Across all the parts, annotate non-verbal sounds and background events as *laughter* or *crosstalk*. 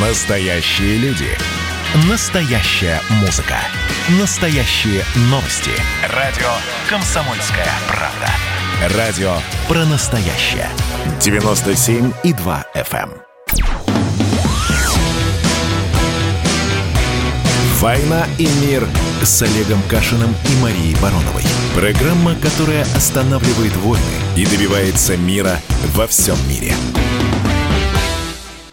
Настоящие люди. Настоящая музыка. Настоящие новости. Радио «Комсомольская правда». Радио про настоящее. 97,2 FM. эм. «Война и мир» с Олегом Кашиным и Марией Бароновой. Программа, которая останавливает войны и добивается мира во всем мире.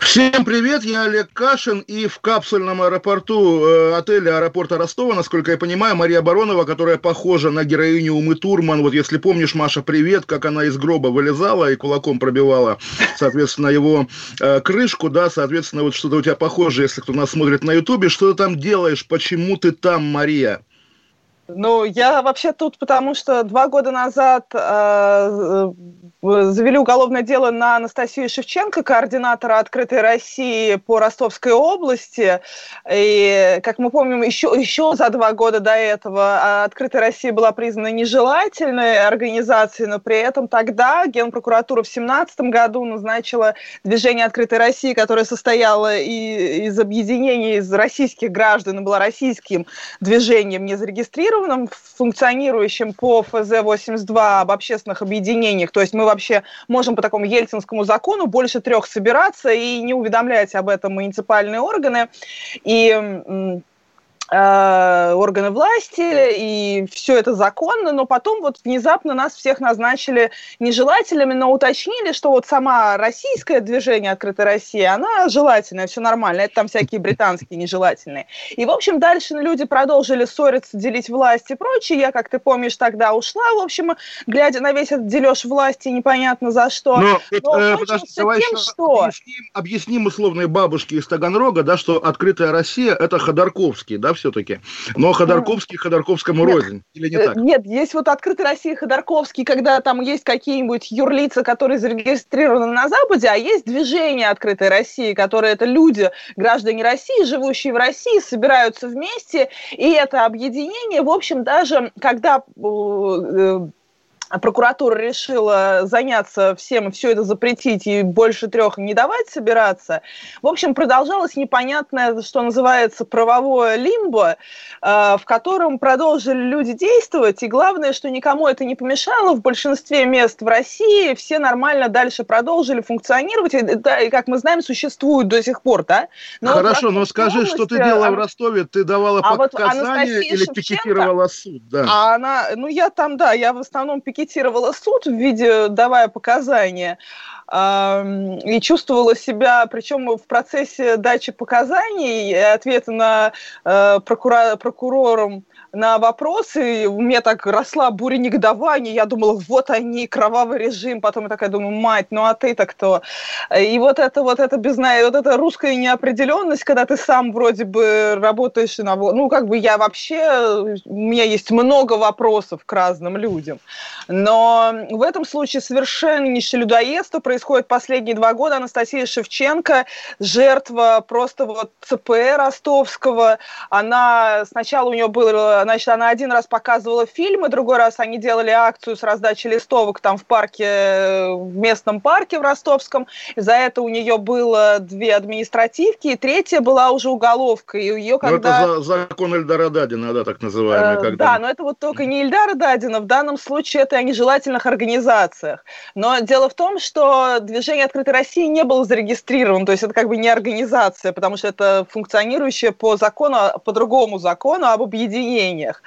Всем привет, я Олег Кашин, и в капсульном аэропорту э, отеля аэропорта Ростова, насколько я понимаю, Мария Баронова, которая похожа на героиню Умы Турман. Вот если помнишь, Маша, привет, как она из гроба вылезала и кулаком пробивала, соответственно, его э, крышку, да, соответственно, вот что-то у тебя похоже, если кто нас смотрит на Ютубе. Что ты там делаешь? Почему ты там, Мария? Ну, я вообще тут, потому что два года назад э, завели уголовное дело на Анастасию Шевченко, координатора «Открытой России» по Ростовской области. И, как мы помним, еще, еще за два года до этого «Открытая Россия» была признана нежелательной организацией, но при этом тогда Генпрокуратура в 2017 году назначила движение «Открытой России», которое состояло и, из объединений из российских граждан и было российским движением, не зарегистрированным, функционирующим по ФЗ-82 об общественных объединениях. То есть мы вообще можем по такому ельцинскому закону больше трех собираться и не уведомлять об этом муниципальные органы. И органы власти, и все это законно, но потом вот внезапно нас всех назначили нежелательными, но уточнили, что вот сама российское движение «Открытая Россия», она желательная, все нормально, это там всякие британские нежелательные. И, в общем, дальше люди продолжили ссориться, делить власть и прочее. Я, как ты помнишь, тогда ушла, в общем, глядя на весь этот дележ власти, непонятно за что. Но, но э, подожди, давай тем, что... объясним, объясним условной бабушке из Таганрога, да, что «Открытая Россия» — это Ходорковский, да, все-таки. Но Ходорковский Ходорковскому нет, рознь. Или не так? Нет, есть вот открытая Россия Ходорковский, когда там есть какие-нибудь юрлицы, которые зарегистрированы на Западе, а есть движение открытой России, которые это люди, граждане России, живущие в России, собираются вместе, и это объединение, в общем, даже когда э, прокуратура решила заняться всем, все это запретить и больше трех не давать собираться. В общем, продолжалось непонятное, что называется, правовое лимбо, э, в котором продолжили люди действовать, и главное, что никому это не помешало, в большинстве мест в России все нормально дальше продолжили функционировать, и, да, и как мы знаем, существуют до сих пор, да? Но Хорошо, вот но скажи, области, что ты делала а... в Ростове, ты давала а показания вот или Шевченко, пикетировала суд? Да. А она, ну я там, да, я в основном пикетировала пикетировала суд в виде, давая показания, и чувствовала себя, причем в процессе дачи показаний и ответа на э, прокура- прокурором на вопросы, у меня так росла буря негодования, я думала, вот они, кровавый режим, потом я такая думаю, мать, ну а ты-то кто? И вот это вот это безна... вот эта русская неопределенность, когда ты сам вроде бы работаешь на... Ну, как бы я вообще, у меня есть много вопросов к разным людям, но в этом случае совершеннейшее людоедство происходит последние два года. Анастасия Шевченко, жертва просто вот ЦП ростовского, она сначала у нее было Значит, она один раз показывала фильмы, другой раз они делали акцию с раздачей листовок там в парке, в местном парке в Ростовском. За это у нее было две административки, и третья была уже уголовка. И ее когда... Ну, это за, закон Эльдара Дадина, да, так называемый. Э, когда... Да, но это вот только не Эльдара Дадина, в данном случае это о нежелательных организациях. Но дело в том, что движение «Открытой России» не было зарегистрировано, то есть это как бы не организация, потому что это функционирующее по закону, по другому закону об объединении обвинениях.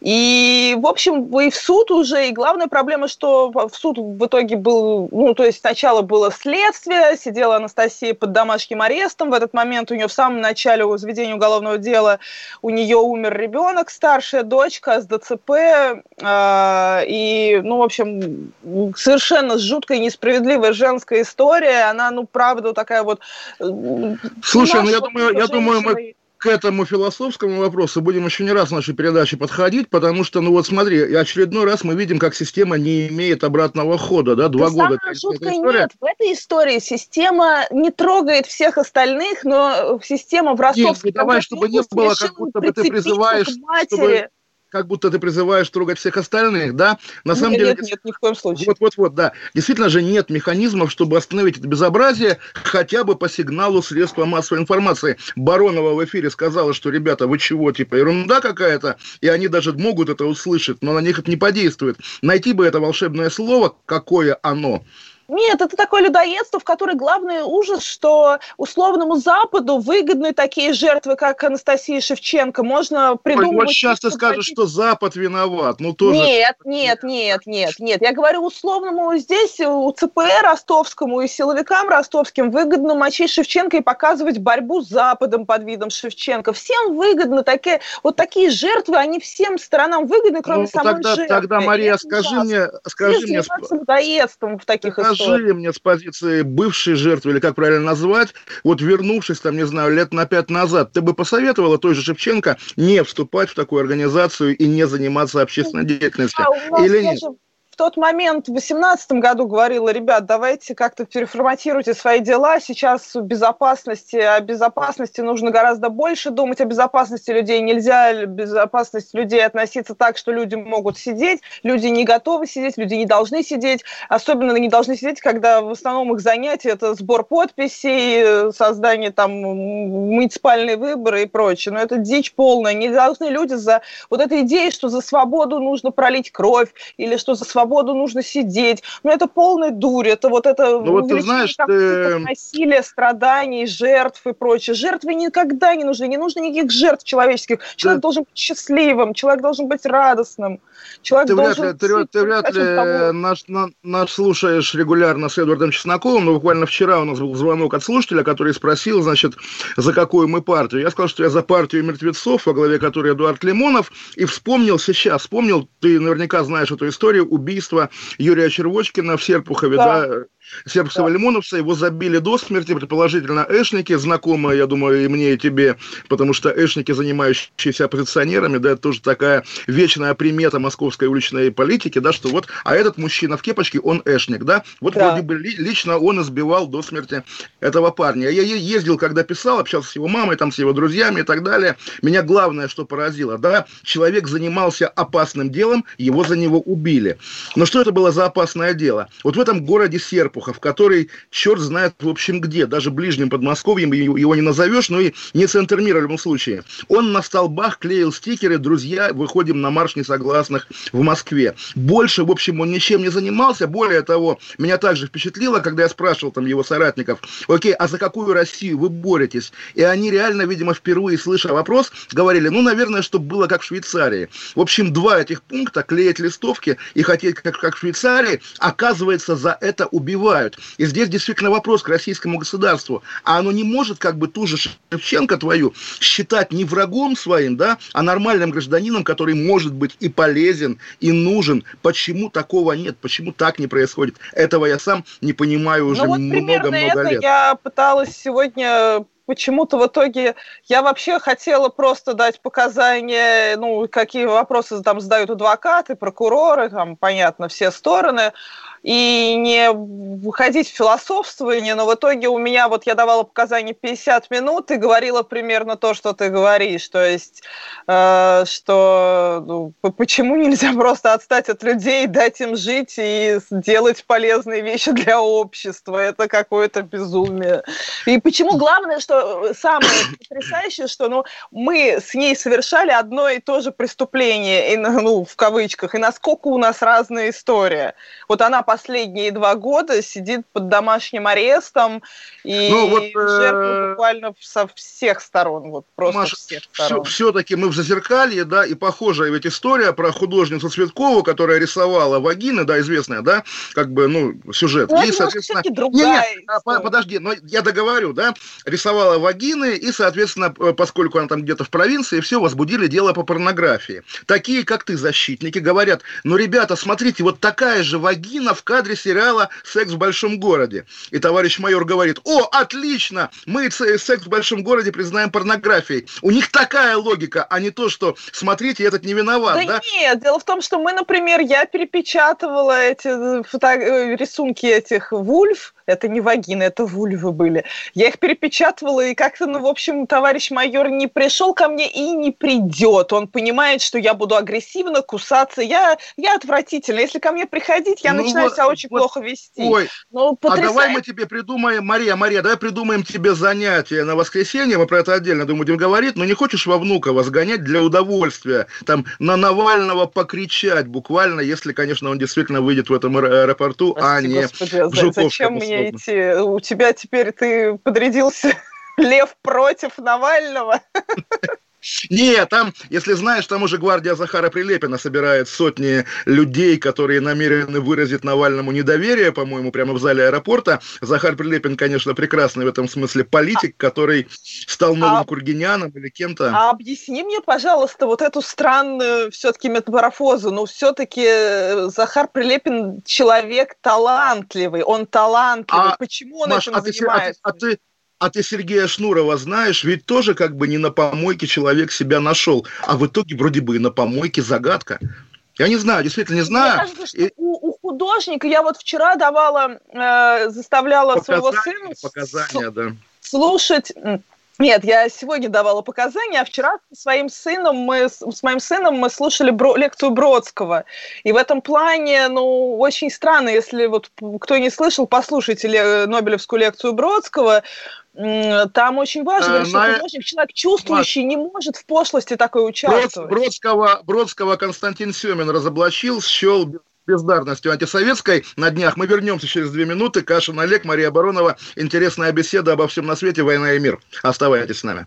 И, в общем, и в суд уже, и главная проблема, что в суд в итоге был, ну, то есть сначала было следствие, сидела Анастасия под домашним арестом, в этот момент у нее в самом начале возведения уголовного дела у нее умер ребенок, старшая дочка с ДЦП, э, и, ну, в общем, совершенно жуткая, несправедливая женская история, она, ну, правда, такая вот... Э, Слушай, ну, я думаю, я думаю, мы к этому философскому вопросу будем еще не раз в нашей передаче подходить, потому что, ну вот смотри, очередной раз мы видим, как система не имеет обратного хода, да, два да года. Самое жуткое нет, в этой истории система не трогает всех остальных, но система в ростовской Нет, давай, чтобы не было, как будто бы ты призываешь, чтобы как будто ты призываешь трогать всех остальных, да? На самом нет, деле... Нет, нет, ни в коем случае. Вот-вот-вот, да. Действительно же нет механизмов, чтобы остановить это безобразие хотя бы по сигналу средства массовой информации. Баронова в эфире сказала, что, ребята, вы чего, типа, ерунда какая-то, и они даже могут это услышать, но на них это не подействует. Найти бы это волшебное слово, какое оно, нет, это такое людоедство, в которой главный ужас, что условному Западу выгодны такие жертвы, как Анастасия Шевченко. Можно придумать... Вот сейчас ты скажешь, что Запад виноват. Ну, тоже... Нет, нет, нет, нет, нет. Я говорю условному здесь, у ЦПР ростовскому и силовикам ростовским выгодно мочить Шевченко и показывать борьбу с Западом под видом Шевченко. Всем выгодно такие... Вот такие жертвы, они всем сторонам выгодны, кроме ну, самой тогда, жертвы. Тогда, Мария, скажи мне... Скажи мне... людоедством в таких скажи мне с позиции бывшей жертвы, или как правильно назвать, вот вернувшись там, не знаю, лет на пять назад, ты бы посоветовала той же Шевченко не вступать в такую организацию и не заниматься общественной деятельностью? А или нет? В тот момент, в 2018 году говорила, ребят, давайте как-то переформатируйте свои дела, сейчас безопасности, о безопасности нужно гораздо больше думать, о безопасности людей нельзя, безопасность людей относиться так, что люди могут сидеть, люди не готовы сидеть, люди не должны сидеть, особенно не должны сидеть, когда в основном их занятие это сбор подписей, создание там муниципальные выборы и прочее, но это дичь полная, не должны люди за вот этой идеей, что за свободу нужно пролить кровь, или что за свободу свободу нужно сидеть. Ну, это полная дурь, это вот это ну, вот ты знаешь, ты... насилие, страданий, жертв и прочее. Жертвы никогда не нужны, не нужно никаких жертв человеческих. Человек да. должен быть счастливым, человек должен быть радостным. Человек ты должен... Вряд ли, ты, ты вряд ли наш, на, наш слушаешь регулярно с Эдвардом Чесноковым, но буквально вчера у нас был звонок от слушателя, который спросил, значит, за какую мы партию. Я сказал, что я за партию мертвецов, во главе которой Эдуард Лимонов, и вспомнил сейчас, вспомнил, ты наверняка знаешь эту историю, убийство убийства Юрия Червочкина в Серпухове, да, да сербского да. лимоновца, его забили до смерти, предположительно, эшники, знакомые, я думаю, и мне, и тебе, потому что эшники, занимающиеся оппозиционерами, да, это тоже такая вечная примета московской уличной политики, да, что вот, а этот мужчина в кепочке, он эшник, да, вот да. вроде бы лично он избивал до смерти этого парня. Я ездил, когда писал, общался с его мамой, там, с его друзьями и так далее, меня главное, что поразило, да, человек занимался опасным делом, его за него убили. Но что это было за опасное дело? Вот в этом городе Серп Серпухов, который черт знает, в общем, где. Даже ближним Подмосковьем его не назовешь, но и не центр мира в любом случае. Он на столбах клеил стикеры «Друзья, выходим на марш несогласных в Москве». Больше, в общем, он ничем не занимался. Более того, меня также впечатлило, когда я спрашивал там его соратников, окей, а за какую Россию вы боретесь? И они реально, видимо, впервые слыша вопрос, говорили, ну, наверное, чтобы было как в Швейцарии. В общем, два этих пункта, клеить листовки и хотеть как, как в Швейцарии, оказывается, за это убивать убивают. И здесь действительно вопрос к российскому государству. А оно не может как бы ту же Шевченко твою считать не врагом своим, да, а нормальным гражданином, который может быть и полезен, и нужен. Почему такого нет? Почему так не происходит? Этого я сам не понимаю уже много-много ну, вот много лет. Я пыталась сегодня почему-то в итоге я вообще хотела просто дать показания, ну, какие вопросы там задают адвокаты, прокуроры, там, понятно, все стороны и не выходить в философствование, но в итоге у меня, вот я давала показания 50 минут и говорила примерно то, что ты говоришь, то есть, э, что ну, почему нельзя *laughs* просто отстать от людей, дать им жить и делать полезные вещи для общества, это какое-то безумие. И почему главное, что самое потрясающее, что ну, мы с ней совершали одно и то же преступление, и, ну, в кавычках, и насколько у нас разная история. Вот она последние два года сидит под домашним арестом и ну, вот, э... буквально со всех сторон, вот просто Маш, всех сторон. Все-таки мы в Зазеркалье, да, и похожая ведь история про художницу Цветкову, которая рисовала вагины, да, известная, да, как бы, ну, сюжет. Ну, и, соответственно... другая не, не, подожди, но я договорю, да, рисовала вагины, и, соответственно, поскольку она там где-то в провинции, все, возбудили дело по порнографии. Такие, как ты, защитники, говорят, ну, ребята, смотрите, вот такая же вагина в кадре сериала «Секс в большом городе». И товарищ майор говорит, о, отлично, мы «Секс в большом городе» признаем порнографией. У них такая логика, а не то, что, смотрите, этот не виноват, да? Да нет, дело в том, что мы, например, я перепечатывала эти фото... Э, рисунки этих вульф, это не вагины, это вульвы были. Я их перепечатывала, и как-то, ну, в общем, товарищ майор не пришел ко мне и не придет. Он понимает, что я буду агрессивно кусаться. Я, я отвратительно. Если ко мне приходить, я ну, начинаю вот, себя очень вот, плохо вести. Ой, ну, потрясай... а давай мы тебе придумаем, Мария, Мария, давай придумаем тебе занятие на воскресенье, мы про это отдельно, думаю, будем говорить, но не хочешь во Внуково сгонять для удовольствия, там, на Навального покричать буквально, если, конечно, он действительно выйдет в этом аэропорту, а Прости, а не господи, в Жуковском. Зачем мне идти? У тебя теперь ты подрядился *laughs* лев против Навального? *laughs* Не, там, если знаешь, там уже гвардия Захара Прилепина собирает сотни людей, которые намерены выразить Навальному недоверие, по-моему, прямо в зале аэропорта. Захар Прилепин, конечно, прекрасный в этом смысле политик, который стал новым а, Кургиняном или кем-то. А объясни мне, пожалуйста, вот эту странную все-таки метаморфозу. Ну, все-таки э, Захар Прилепин человек талантливый, он талантливый. А, Почему он Маш, этим а занимается? Ты, а, а ты а ты Сергея Шнурова знаешь, ведь тоже как бы не на помойке человек себя нашел, а в итоге вроде бы и на помойке загадка. Я не знаю, действительно не знаю. Мне кажется, что у, у художника я вот вчера давала, э, заставляла показания, своего сына показания, да. слушать нет, я сегодня давала показания, а вчера своим сыном мы, с моим сыном мы слушали бро, лекцию Бродского. И в этом плане, ну, очень странно, если вот кто не слышал, послушайте ле, Нобелевскую лекцию Бродского. Там очень важно, а, что на... художник, человек чувствующий, Маш... не может в пошлости такой участвовать. Бродского, Бродского Константин Семин разоблачил, счел бездарностью антисоветской. На днях мы вернемся через две минуты. Кашин Олег, Мария Баронова. Интересная беседа обо всем на свете, война и мир. Оставайтесь с нами.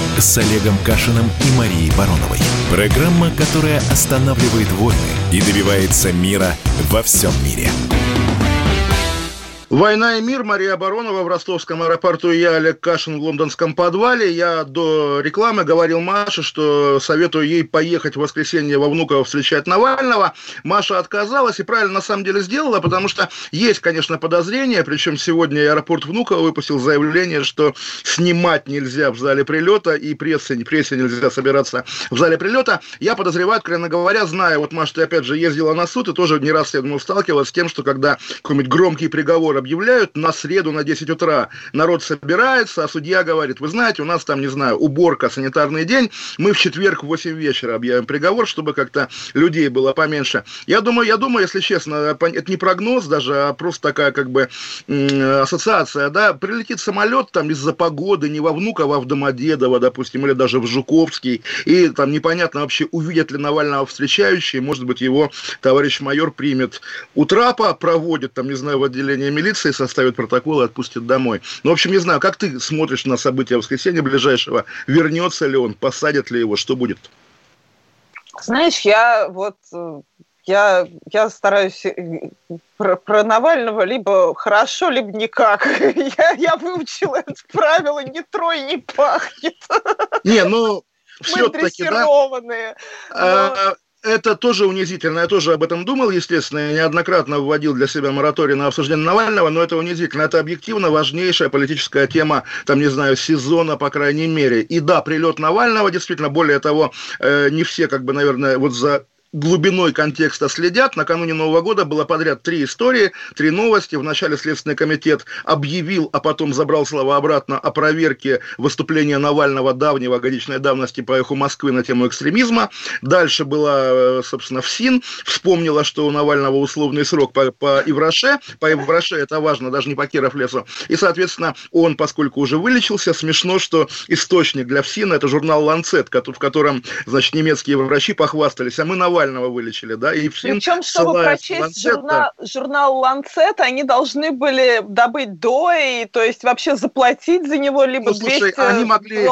с Олегом Кашиным и Марией Бароновой. Программа, которая останавливает войны и добивается мира во всем мире. Война и мир. Мария Баронова в ростовском аэропорту. Я Олег Кашин в лондонском подвале. Я до рекламы говорил Маше, что советую ей поехать в воскресенье во Внуково встречать Навального. Маша отказалась и правильно на самом деле сделала, потому что есть, конечно, подозрения. Причем сегодня аэропорт Внуково выпустил заявление, что снимать нельзя в зале прилета и прессе, прессе нельзя собираться в зале прилета. Я подозреваю, откровенно говоря, зная, вот, Маша, ты опять же ездила на суд и тоже не раз, я думаю, сталкивалась с тем, что когда какой-нибудь громкий приговор объявляют на среду на 10 утра. Народ собирается, а судья говорит, вы знаете, у нас там, не знаю, уборка, санитарный день, мы в четверг в 8 вечера объявим приговор, чтобы как-то людей было поменьше. Я думаю, я думаю, если честно, это не прогноз даже, а просто такая как бы ассоциация, да, прилетит самолет там из-за погоды не во Внуково, а в Домодедово, допустим, или даже в Жуковский, и там непонятно вообще, увидят ли Навального встречающие, может быть, его товарищ майор примет у трапа, проводит там, не знаю, в отделении милиции, полиции, составит протокол и отпустит домой. Ну, в общем, не знаю, как ты смотришь на события воскресенья ближайшего? Вернется ли он, посадят ли его, что будет? Знаешь, я вот э, я, я стараюсь э, про, про Навального либо хорошо, либо никак. *laughs* Я, я выучила это правило «не трой, не пахнет». Не, ну, все-таки, да? Но... А, это тоже унизительно. Я тоже об этом думал, естественно. Я неоднократно вводил для себя мораторий на обсуждение Навального, но это унизительно. Это объективно важнейшая политическая тема, там, не знаю, сезона, по крайней мере. И да, прилет Навального, действительно, более того, э, не все, как бы, наверное, вот за глубиной контекста следят. Накануне Нового года было подряд три истории, три новости. Вначале Следственный комитет объявил, а потом забрал слова обратно о проверке выступления Навального давнего, годичной давности по эху Москвы на тему экстремизма. Дальше была, собственно, ФСИН, вспомнила, что у Навального условный срок по, по Ивраше, по Ивраше это важно, даже не по Киров лесу. И, соответственно, он, поскольку уже вылечился, смешно, что источник для ФСИНа это журнал «Ланцет», в котором, значит, немецкие врачи похвастались, а мы Навального Навального вылечили, да, и ФСИН, Причем, чтобы прочесть Ланцет, журнал, да. журнал Ланцет, они должны были добыть до, и, то есть вообще заплатить за него, либо ну, слушай, 200... они могли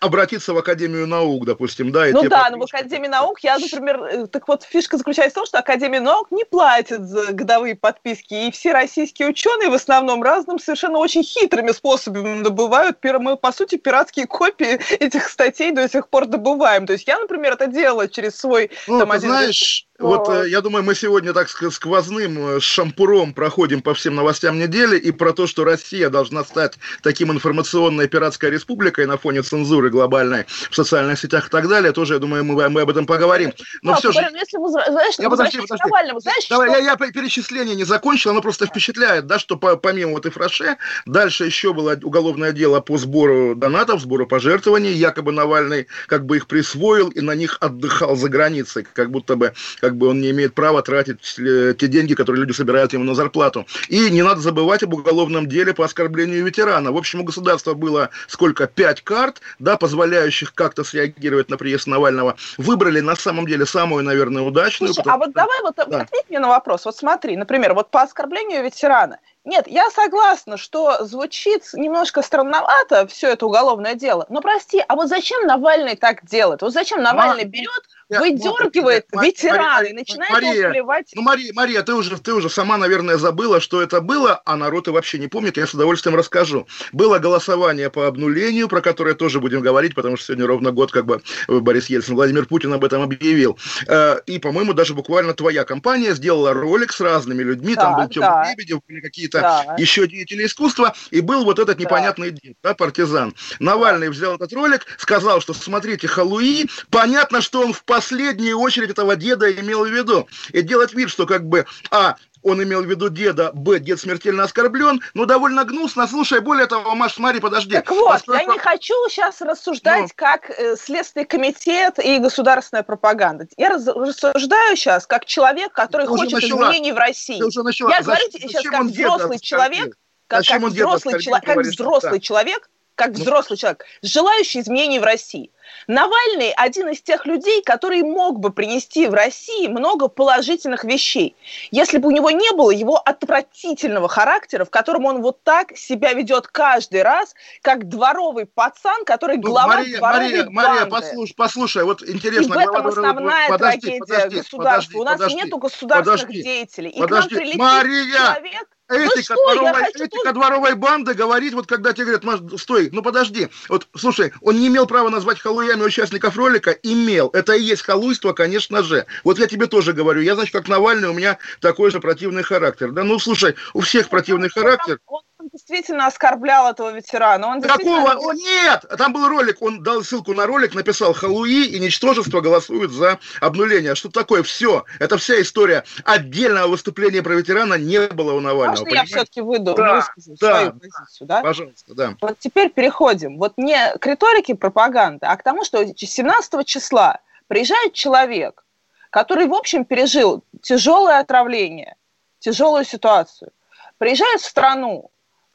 обратиться в Академию наук, допустим, да? И ну да, но в Академии наук я, например, э, так вот фишка заключается в том, что Академия наук не платит за годовые подписки, и все российские ученые в основном разным совершенно очень хитрыми способами добывают, мы, по сути, пиратские копии этих статей до сих пор добываем. То есть я, например, это делала через свой... Ну, там, ты один знаешь, вот э, я думаю, мы сегодня так сквозным э, шампуром проходим по всем новостям недели и про то, что Россия должна стать таким информационной пиратской республикой на фоне цензуры глобальной в социальных сетях и так далее, тоже, я думаю, мы, мы об этом поговорим. Но все же... Если мы, знаешь, я подожди, подожди. Навального, знаешь, Давай, что... я, я перечисление не закончил, оно просто впечатляет, да, что по, помимо вот и Фраше, дальше еще было уголовное дело по сбору донатов, сбору пожертвований, якобы Навальный как бы их присвоил и на них отдыхал за границей, как будто бы как как бы он не имеет права тратить э, те деньги, которые люди собирают ему на зарплату. И не надо забывать об уголовном деле по оскорблению ветерана. В общем, у государства было сколько? Пять карт, да, позволяющих как-то среагировать на приезд Навального. Выбрали на самом деле самую, наверное, удачную. Слушай, потому... а вот давай вот да. ответь мне на вопрос. Вот смотри, например, вот по оскорблению ветерана. Нет, я согласна, что звучит немножко странновато все это уголовное дело. Но прости, а вот зачем Навальный так делает? Вот зачем Навальный берет выдергивает ветераны и начинает Мария, плевать. Ну, Мария, Мария, ты уже, ты уже сама, наверное, забыла, что это было, а народ и вообще не помнит, я с удовольствием расскажу. Было голосование по обнулению, про которое тоже будем говорить, потому что сегодня ровно год, как бы Борис Ельцин, Владимир Путин об этом объявил. Э, и, по-моему, даже буквально твоя компания сделала ролик с разными людьми, да, там был Тёма да. Лебедев, были какие-то да. еще деятели искусства, и был вот этот непонятный да. дед, да, партизан. Навальный взял этот ролик, сказал, что смотрите, Халуи, понятно, что он в последнюю очередь этого деда имел в виду. И делать вид, что как бы, а, он имел в виду деда, б, дед смертельно оскорблен, ну, довольно гнусно. Слушай, более того, Маш, смотри, подожди. Так вот, Поскольку... я не хочу сейчас рассуждать, ну... как э, Следственный комитет и государственная пропаганда. Я раз, рассуждаю сейчас как человек, который Ты хочет изменений в России. Ты уже начала. Я говорю сейчас как взрослый человек, как, как взрослый, чело... как взрослый человек, как ну... взрослый человек, желающий изменений в России. Навальный один из тех людей, который мог бы принести в России много положительных вещей, если бы у него не было его отвратительного характера, в котором он вот так себя ведет каждый раз, как дворовый пацан, который ну, глава Мария, дворовой Мария, банды. Мария, послушай, послушай, вот интересно. И в этом основная подожди, трагедия подожди, государства. Подожди, у нас подожди, нету государственных подожди, деятелей. И подожди. к нам прилетит Мария! человек, Этика, ну дворовой, этика дворовой банды говорит, вот когда тебе говорят, стой, ну подожди, вот слушай, он не имел права назвать халуями участников ролика, имел. Это и есть халуйство, конечно же. Вот я тебе тоже говорю, я, значит, как Навальный, у меня такой же противный характер. Да, ну слушай, у всех противный характер. Он действительно оскорблял этого ветерана. Он действительно... Какого? О, нет! Там был ролик, он дал ссылку на ролик, написал «Халуи и ничтожество голосуют за обнуление». Что такое? Все. Это вся история. Отдельного выступления про ветерана не было у Навального. Можно понимаете? я все-таки выйду, да, выскажу да, свою позицию? Да? Пожалуйста, да. Вот теперь переходим. Вот не к риторике пропаганды, а к тому, что 17 числа приезжает человек, который, в общем, пережил тяжелое отравление, тяжелую ситуацию, приезжает в страну,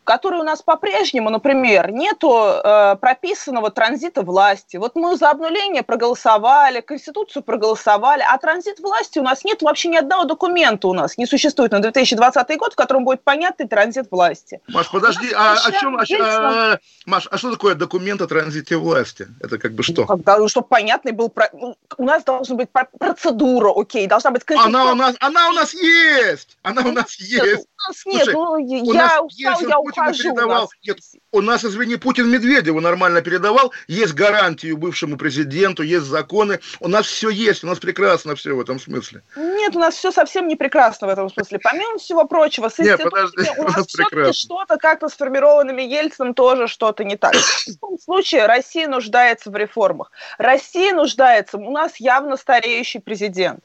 которой у нас по-прежнему, например, нету э, прописанного транзита власти. Вот мы за обнуление проголосовали, Конституцию проголосовали, а транзит власти у нас нет вообще ни одного документа у нас не существует на 2020 год, в котором будет понятный транзит власти. Маш, подожди, а о чем, о, а, Маш, а что такое документ о транзите власти? Это как бы что? Ну, когда, ну, чтобы понятный был, ну, у нас должна быть процедура, окей, должна быть... Она у нас, она у нас есть! Она у нас есть! Нас нет, Слушай, ну, я устал, я ухожу. Передавал, нет, у нас, извини, Путин Медведеву нормально передавал, есть гарантию бывшему президенту, есть законы, у нас все есть, у нас прекрасно все в этом смысле. Нет, у нас все совсем не прекрасно в этом смысле. Помимо всего прочего, с нет, подожди, *laughs* у нас, нас все-таки что-то как-то сформированными Ельцином тоже что-то не так. В любом случае, Россия нуждается в реформах. Россия нуждается, у нас явно стареющий президент.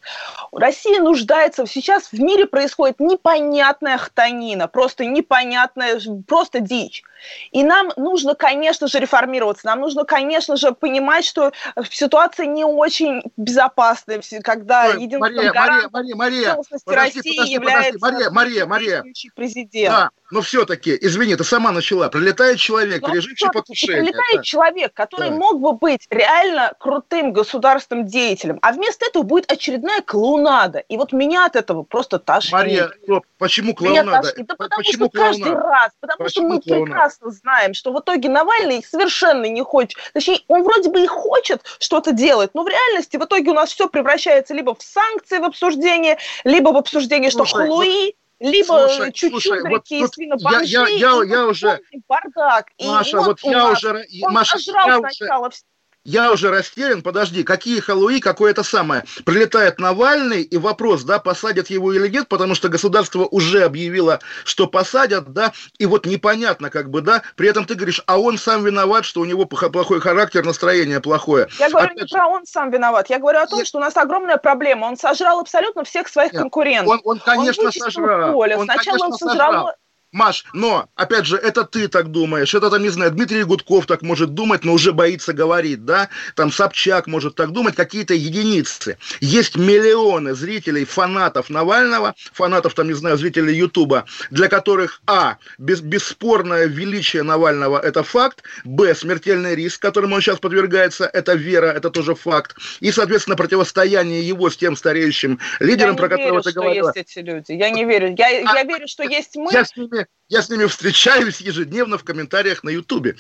Россия нуждается, сейчас в мире происходит непонятная хтонина, просто непонятная, просто дичь. И нам нужно, конечно же, реформироваться. Нам нужно, конечно же, понимать, что ситуация не очень безопасная, когда Ой, единственным Мария, гарантом Мария, Мария, подожди, России подожди, является подожди, Мария, Мария, Мария. президент. Да, но все-таки, извини, ты сама начала. Прилетает человек, Но переживший всё-таки покушение. прилетает Да. человек, который Да. мог бы быть реально крутым государственным деятелем, а вместо этого будет очередная клоунада. И вот меня от этого просто тошнит. Мария, стоп, почему Меня клоунада? Тошнит. Да потому почему что каждый клоунада? раз, потому Почему что мы клоунада? прекрасно знаем, что в итоге Навальный совершенно не хочет, точнее, он вроде бы и хочет что-то делать, но в реальности в итоге у нас все превращается либо в санкции в обсуждение, либо в обсуждение, что Слушай, хлуи, либо слушай, чуть-чуть вот и свинобомжи, я- я- я- и я вот уже- бардак. И Маша, вот вот у я нас уже, он Маша, я уже, сначала все. Я уже растерян, подожди, какие халуи, какое это самое. Прилетает Навальный, и вопрос, да, посадят его или нет, потому что государство уже объявило, что посадят, да, и вот непонятно, как бы, да, при этом ты говоришь, а он сам виноват, что у него плохой характер, настроение плохое. Я говорю Опять не про он сам виноват, я говорю о том, Нет. что у нас огромная проблема. Он сожрал абсолютно всех своих Нет, конкурентов. Он, он, конечно, он сожрал. поле. Он, Сначала конечно, он сожрал... сожрал. Маш, но, опять же, это ты так думаешь, это там, не знаю, Дмитрий Гудков так может думать, но уже боится говорить, да, там Собчак может так думать, какие-то единицы. Есть миллионы зрителей, фанатов Навального, фанатов, там, не знаю, зрителей Ютуба, для которых, а, без, бесспорное величие Навального – это факт, б, смертельный риск, которому он сейчас подвергается, это вера, это тоже факт, и, соответственно, противостояние его с тем стареющим лидером, я про не которого верю, ты что говорила. есть эти люди. Я не верю. Я, я верю, что есть мы. Я с ними, я с ними встречаюсь ежедневно в комментариях на Ютубе.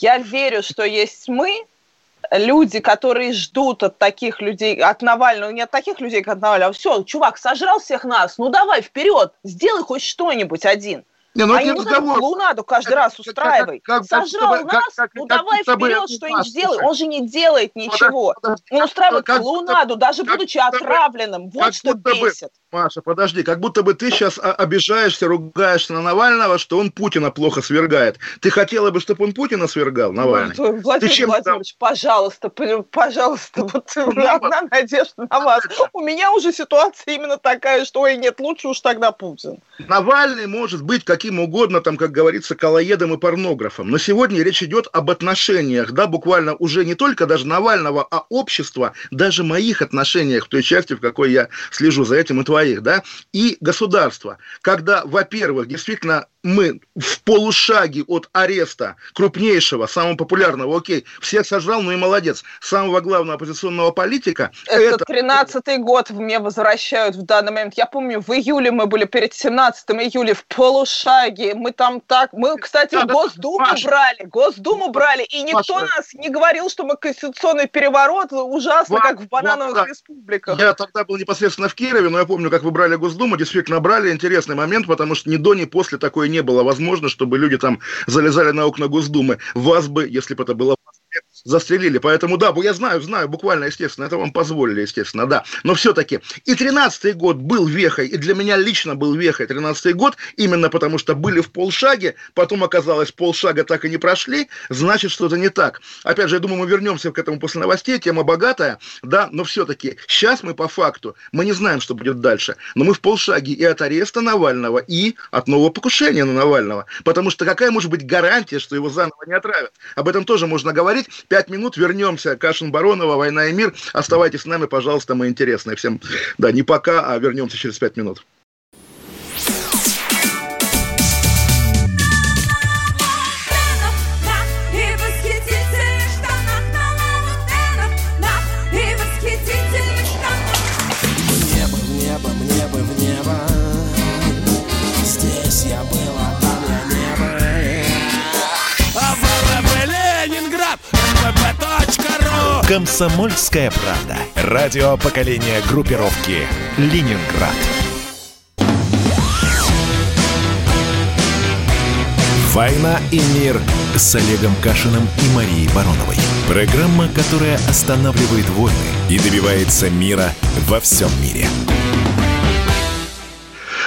Я верю, что есть мы, люди, которые ждут от таких людей, от Навального, не от таких людей, как от Навального. Все, чувак, сожрал всех нас, ну давай вперед, сделай хоть что-нибудь один. Не, ну а эту разговор. клоунаду каждый Это раз как- устраивай. как- как Сожрал как- нас, как- ну как давай бы вперед что-нибудь сделай. Он же не делает ничего. Подожди, Он устраивает как клоунаду, даже как будучи бы- отравленным. Вот как что будто бы- бесит. Маша, подожди, как будто бы ты сейчас обижаешься, ругаешься на Навального, что он Путина плохо свергает. Ты хотела бы, чтобы он Путина свергал, Навальный? Ой, Владимир Ты чем Владимирович, пожалуйста, п- пожалуйста, вот Ну, одна надежда на вас. У меня уже ситуация именно такая, что, ой, нет, лучше уж тогда Путин. Навальный может быть каким угодно, там, как говорится, колоедом и порнографом. Но сегодня речь идет об отношениях, да, буквально уже не только даже Навального, а общества, даже моих отношениях, в той части, в какой я слежу за этим, и твоих, да, и государства. Когда, во-первых, действительно мы в полушаге от ареста крупнейшего, самого популярного, окей, всех сожрал, ну и молодец, самого главного оппозиционного политика, Это тринадцатый год мне возвращают в данный момент. Я помню, в июле мы были перед 17 июля в полушаге. Мы там так... Мы, кстати, Да, Госдуму Маша. брали. Госдуму брали. И никто Маша. нас не говорил, что мы конституционный переворот ужасно, Ва- как в банановых ва- республиках. Я тогда был непосредственно в Кирове, но я помню, как вы брали Госдуму, действительно брали, интересный момент, потому что ни до, ни после такое не было возможно, чтобы люди там залезали на окна Госдумы. Вас бы, если бы это было застрелили. Поэтому да, я знаю, знаю, буквально, естественно, это вам позволили, естественно, да. Но все-таки и 13-й год был вехой, и для меня лично был вехой 13-й год, именно потому что были в полшаге, потом оказалось, полшага так и не прошли, значит, что-то не так. Опять же, я думаю, мы вернемся к этому после новостей, тема богатая, да, но все-таки сейчас мы по факту, мы не знаем, что будет дальше, но мы в полшаге и от ареста Навального, и от нового покушения на Навального, потому что какая может быть гарантия, что его заново не отравят? Об этом тоже можно говорить. Пять минут, вернемся. Кашин Баронова, «Война и мир». Оставайтесь с нами, пожалуйста, мы интересные. Всем, да, не пока, а вернемся через пять минут. Комсомольская правда. Радио поколения группировки Ленинград. «Война и мир» с Олегом Кашиным и Марией Бароновой. Программа, которая останавливает войны и добивается мира во всем мире.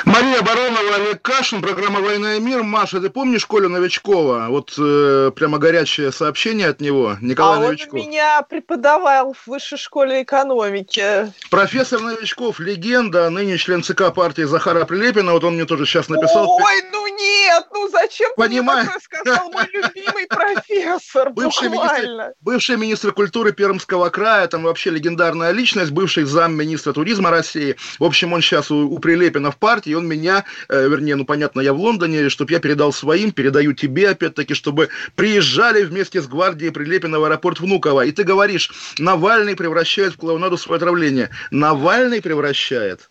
Мария Баронова, Олег Кашин, программа «Война и мир». Маша, ты помнишь Колю Новичкова? Вот э, прямо горячее сообщение от него. Николай а он Новичков. у меня преподавал в высшей школе экономики. Профессор Новичков, легенда, ныне член ЦК партии Захара Прилепина. Вот он мне тоже сейчас написал. Ой, ну нет, ну зачем ты мне Понимаю. такое сказал, мой любимый профессор, Бывший министр, бывший министр культуры Пермского края, там вообще легендарная личность, бывший замминистра туризма России. В общем, он сейчас у, у Прилепина в партии, и он меня, э, вернее, ну понятно, я в Лондоне, чтобы я передал своим, передаю тебе опять-таки, чтобы приезжали вместе с гвардией Прилепина в аэропорт Внуково. И ты говоришь, Навальный превращает в клоунаду свое отравление. Навальный превращает.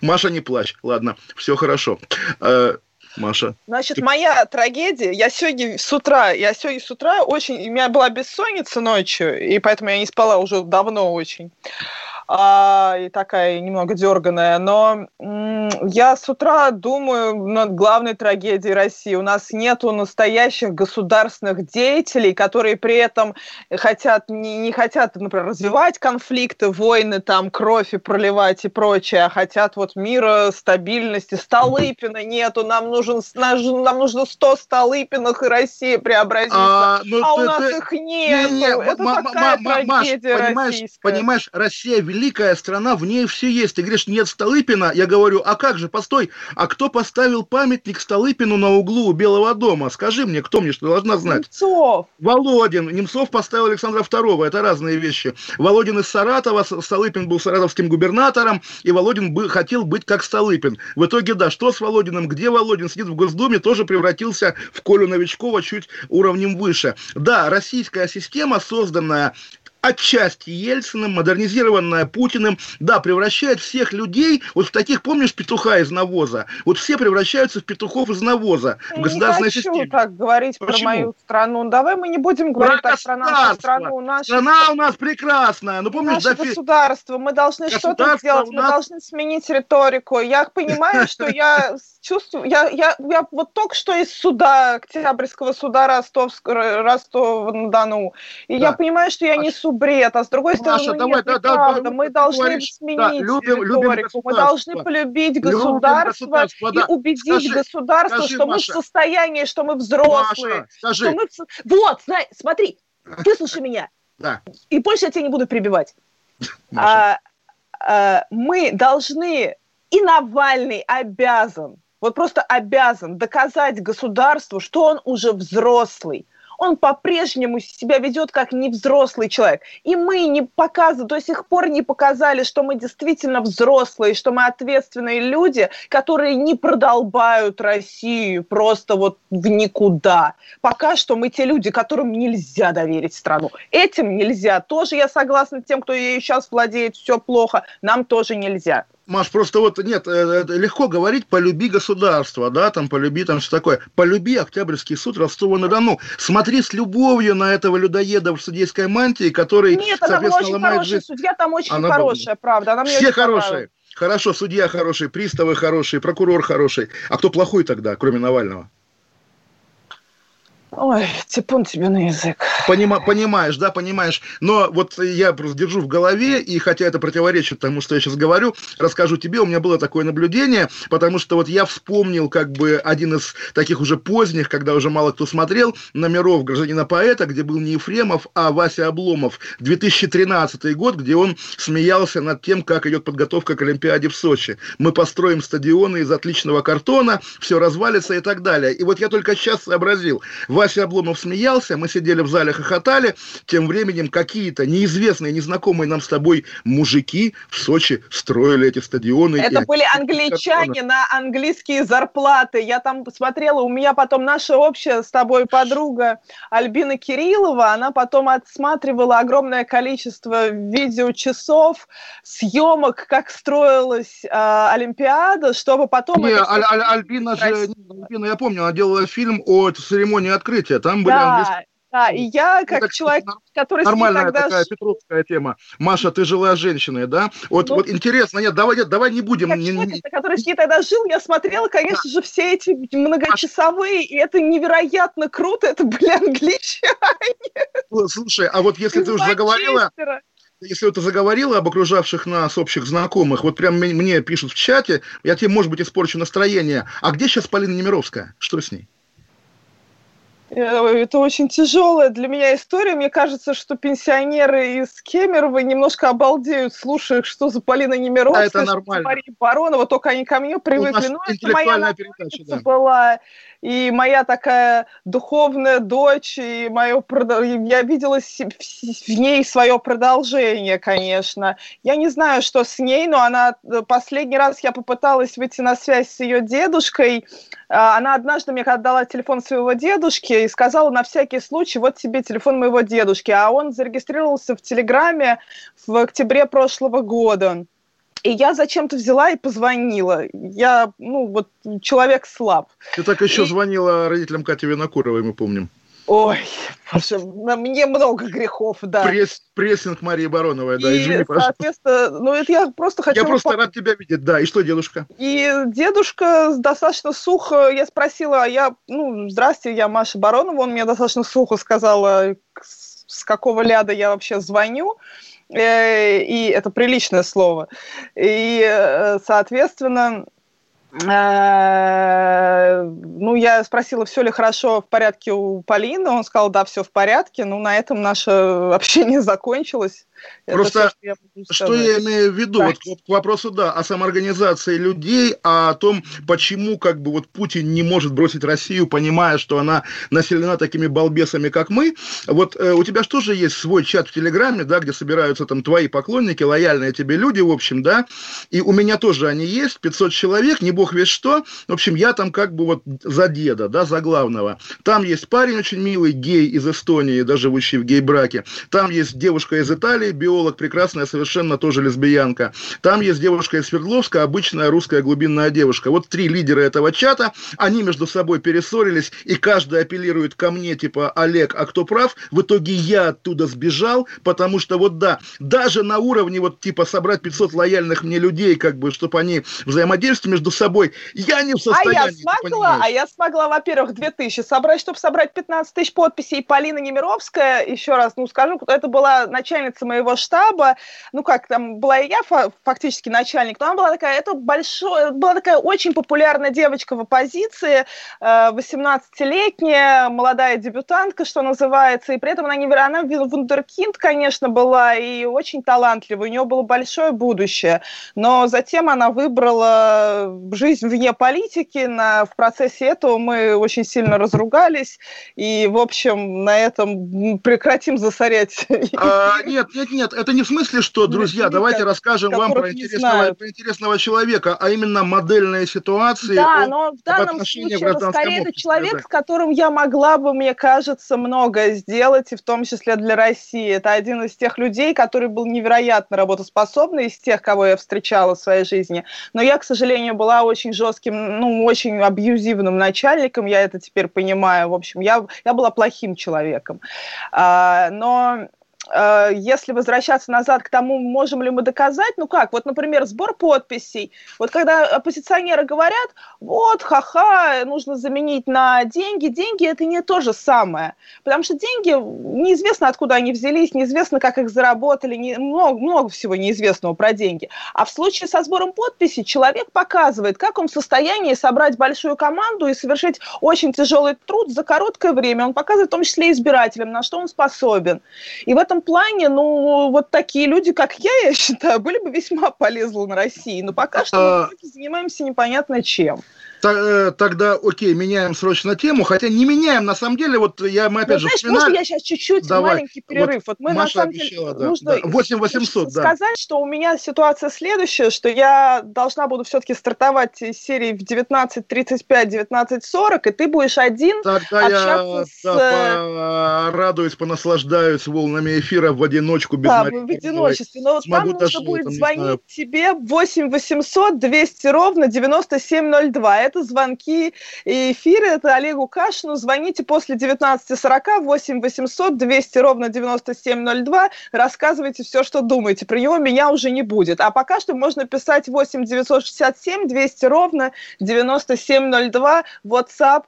Маша, не плачь. Ладно, все хорошо. Э, Маша. Значит, моя трагедия, я сегодня с утра, я сегодня с утра очень, у меня была бессонница ночью, и поэтому я не спала уже давно очень. А, и такая немного дерганая, но я с утра думаю над главной трагедией России. У нас нету настоящих государственных деятелей, которые при этом хотят, не, не хотят, например, развивать конфликты, войны, там, кровь и проливать и прочее, а хотят вот мира, стабильности. Столыпина нету, нам, нужен, нам нужно 100 Столыпиных, и Россия преобразится. А, ну, у ты- нас ты- их нет. Не-не, Это ма- такая ма- Маш, трагедия понимаешь, понимаешь, Россия великая страна, в ней все есть. Ты говоришь, нет Столыпина. Я говорю, а как же, постой, а кто поставил памятник Столыпину на углу Белого дома? Скажи мне, кто мне что должна знать? Немцов. Володин. Немцов поставил Александра II. Это разные вещи. Володин из Саратова, Столыпин был саратовским губернатором, и Володин бы, хотел быть как Столыпин. В итоге, да, что с Володиным? Где Володин? Сидит в Госдуме, тоже превратился в Колю Новичкова чуть уровнем выше. Да, российская система, созданная отчасти Ельциным, модернизированная Путиным, да, превращает всех людей, вот в таких, помнишь, петуха из навоза? Вот все превращаются в петухов из навоза в Я государственной не хочу системе. так говорить Почему? про мою страну. Давай мы не будем говорить так про нашу страну. Наша Страна у нас прекрасная. Ну, помнишь, Наше дофи- государство, мы должны что-то сделать, у мы нас- должны сменить риторику. Я понимаю, что я *laughs* чувствую, я, я, я вот только что из суда, Октябрьского суда Ростовск, Р- Ростова-на-Дону, и я понимаю, что я Маша. Несу бред, а с другой стороны, Маша, ну, давай, нет, да, да, неправда. да, мы ты должны говоришь, сменить да, любим- любим риторику, мы государство. должны полюбить Любим государство, государство, и да. убедить Скажи, государство, скажи, что мы Маша. в состоянии, что мы взрослые, Маша, что скажи. мы... в со- Вот, знай, смотри, выслушай меня. Да. И больше я тебя не буду перебивать. *laughs* Маша. А, а, мы должны, и Навальный обязан, вот просто обязан доказать государству, что он уже взрослый. Он по-прежнему себя ведет как невзрослый человек. И мы не показываем, до сих пор не показали, что мы действительно взрослые, что мы ответственные люди, которые не продолбают Россию просто вот в никуда. Пока что мы те люди, которым нельзя доверить страну. Этим нельзя. Тоже я согласна тем, кто ею сейчас владеет, все плохо. Нам тоже нельзя. Маш, просто вот, нет, э, это легко говорить, полюби государство, да, там, полюби, там, все такое. Полюби Октябрьский суд Ростова-на-Дону. Смотри с любовью на этого людоеда в судейской мантии, который, Нет, она была очень хорошая жизнь. судья, там очень Она была. хорошая, правда. Она мне Все хорошие. Хорошо, судья хороший, приставы хорошие, прокурор хороший. А кто плохой тогда, кроме Навального? Ой, типун тебе на язык. Понима- понимаешь, да, понимаешь. Но вот я просто держу в голове, и хотя это противоречит тому, что я сейчас говорю, расскажу тебе, у меня было такое наблюдение, потому что вот я вспомнил как бы один из таких уже поздних, когда уже мало кто смотрел, номеров «Гражданина поэта», где был не Ефремов, а Вася Обломов, 2013 год, где он смеялся над тем, как идет подготовка к Олимпиаде в Сочи. Мы построим стадионы из отличного картона, все развалится и так далее. И вот я только сейчас сообразил, Вася Обломов смеялся, мы сидели в зале, хохотали, тем временем какие-то неизвестные, незнакомые нам с тобой мужики в Сочи строили эти стадионы. Это были англичане на английские зарплаты. Я там посмотрела, у меня потом наша общая с тобой подруга Альбина Кириллова, она потом отсматривала огромное количество видеочасов, съемок, как строилась э, Олимпиада, чтобы потом... Не, это Аль- Аль- Альбина же, Альбина, я помню, она делала фильм о церемонии открытия, там были английские... Да, да, и я, как так, человек, который Нормальная тогда такая петровская тема. Маша, ты жила с женщиной, да? Вот, Ну, вот интересно, нет, давай, нет, давай не будем... как не- не- человек, который с ней тогда жил, я смотрела, конечно же, все эти многочасовые, и это невероятно круто, это были англичане. Слушай, а вот если из ты уже заговорила, если ты заговорила об окружавших нас общих знакомых, вот прям мне пишут в чате, я тебе, может быть, испорчу настроение. А где сейчас Полина Немировская? Что с ней? Э, Это очень тяжелая для меня история. Мне кажется, что пенсионеры из Кемерово немножко обалдеют, слушая, что за Полина Немировская, А это что нормально. Мария Баронова, только они ко мне привыкли. нас Ну, это моя передача, да. была, и моя такая духовная дочь, и мое я видела в ней свое продолжение, конечно. Я не знаю, что с ней, но она э, последний раз я попыталась выйти на связь с ее дедушкой. А, Она однажды мне отдала телефон своего дедушки и сказала на всякий случай, вот тебе телефон моего дедушки. А он зарегистрировался в Телеграме в октябре прошлого года. И я зачем-то взяла и позвонила. Я, ну, вот человек слаб. Ты так еще И- звонила родителям Кати Винокуровой, мы помним. Ой, боже, мне много грехов, да. Пресс- прессинг Марии Бароновой, да, и, извини, пожалуйста. соответственно, ну это я просто хочу... Я просто рад тебя видеть, да. И что, дедушка? И дедушка достаточно сухо, я спросила, а я, ну, здрасте, я Маша Баронова, он мне достаточно сухо сказал, с какого ляда я вообще звоню, и это приличное слово. И, э, соответственно, э, ну, я спросила, все ли хорошо в порядке у Полины, он сказал, да, все в порядке, ну, на этом наше *laughs* общение закончилось. Это Просто что я могу Что сказать. я имею в виду? Так. Вот к вопросу, да, о самоорганизации людей, а о том, почему как бы вот Путин не может бросить Россию, понимая, что она населена такими балбесами, как мы. Вот э, у тебя же тоже есть свой чат в Телеграме, да, где собираются там твои поклонники, лояльные тебе люди, в общем, да, и у меня тоже они есть, 500 человек, не бог весь что. В общем, я там как бы вот за деда, да, за главного. Там есть парень очень милый, гей из Эстонии, да, живущий в гей-браке. Там есть девушка из Италии, биолог, прекрасная, совершенно тоже лесбиянка. Там есть девушка из Свердловска, обычная русская глубинная девушка. Вот три лидера этого чата, они между собой перессорились, и каждый апеллирует ко мне, типа, Олег, а кто прав? В итоге я оттуда сбежал, потому что вот да, даже на уровне вот типа собрать 500 лояльных мне людей, как бы, чтобы они взаимодействовали между собой, я не в А состоянии. я ты смогла, а я смогла, во-первых, 2000 собрать, чтобы собрать 15 тысяч подписей. Полина Немировская, еще раз, ну, скажу, это была начальница моего штаба, ну, как там, была и я фа- фактически начальник, но она была такая, это большое, была такая очень популярная девочка в оппозиции, э, 18-летняя, молодая дебютантка, что называется, и при этом она, не, она ву- вундеркинд, конечно, была, и очень талантливая, у нее было большое будущее, но затем она выбрала жизнь вне политики. На, в процессе этого мы очень сильно разругались. И, в общем, на этом прекратим засорять. А, *laughs* нет, нет, нет, это не в смысле, что, друзья, Люди, давайте расскажем вам про интересного, про интересного человека, а именно модельные ситуации. Да, о- но в данном случае это гражданском скорее это человек, да. с которым я могла бы, мне кажется, многое сделать, и в том числе для России. Это один из тех людей, который был невероятно работоспособный, из тех, кого я встречала в своей жизни. Но я, к сожалению, была очень жестким, ну, очень абьюзивным начальником, я это теперь понимаю. В общем, я, я была плохим человеком. А, но если возвращаться назад к тому, можем ли мы доказать, ну как, вот, например, сбор подписей. Вот когда оппозиционеры говорят, вот, ха-ха, нужно заменить на деньги, деньги это не то же самое. Потому что деньги, неизвестно, откуда они взялись, неизвестно, как их заработали, не, много, много всего неизвестного про деньги. А в случае со сбором подписей человек показывает, как он в состоянии собрать большую команду и совершить очень тяжелый труд за короткое время. Он показывает в том числе избирателям, на что он способен. И в этом плане, ну, вот такие люди, как я, я считаю, были бы весьма полезны на России. Но пока что А- мы занимаемся непонятно чем. Э, Тогда, окей, меняем срочно тему, хотя не меняем, на самом деле, вот я, мы Ну, опять же знаешь, вспоминали- можно я сейчас чуть-чуть Давай. маленький перерыв? Вот, мы Маша на самом деле обещала, да, нужно да. 8800, да. сказать, что у меня ситуация следующая, что я должна буду все-таки стартовать из серии в 19.35-19.40, и ты будешь один Тогда я общаться с, да, порадуюсь, понаслаждаюсь волнами эфира в одиночку, без Да, Марии в одиночестве. Но вот там даже, нужно будет там, звонить тебе 8 800 200 ровно 9702. Это звонки и эфиры, это Олегу Кашину. Звоните после 19.40 8 800 200 ровно 9702. Рассказывайте все, что думаете. При него меня уже не будет. А пока что можно писать 8 967 200 ровно 9702. WhatsApp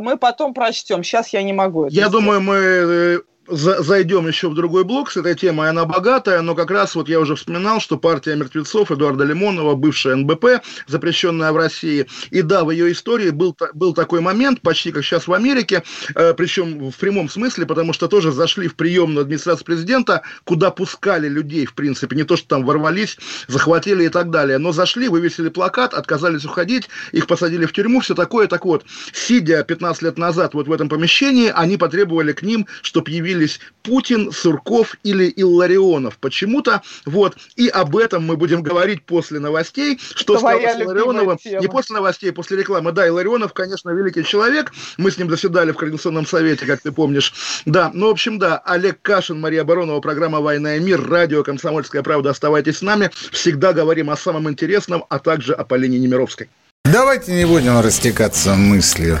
мы потом прочтем. Сейчас я не могу. это Я сделать. думаю, мы э, за- зайдем еще в другой блок с этой темой, она богатая, но как раз вот я уже вспоминал, что партия мертвецов Эдуарда Лимонова, бывшая НБП, запрещенная в России, и да, в ее истории был, был такой момент, почти как сейчас в Америке, э, причем в прямом смысле, потому что тоже зашли в приемную администрацию президента, куда пускали людей, в принципе, не то, что там ворвались, захватили и так далее, но зашли, вывесили плакат, отказались уходить, их посадили в тюрьму, все такое. Так вот, сидя 15 лет назад вот в этом помещении, они потребовали к ним, чтобы явились Путин, Сурков или Илларионов. Почему-то, вот, и об этом мы будем говорить после новостей, что Твоя стало с Илларионовым. тема. Не после новостей, после рекламы. Да, Илларионов, конечно, великий человек. Мы с ним заседали в Координационном совете, как ты помнишь. Да, ну, в общем, да, Олег Кашин, Мария Баронова, программа «Война и мир», радио «Комсомольская правда». Оставайтесь с нами. Всегда говорим о самом интересном, а также о Полине Немировской. Давайте не будем растекаться мыслью.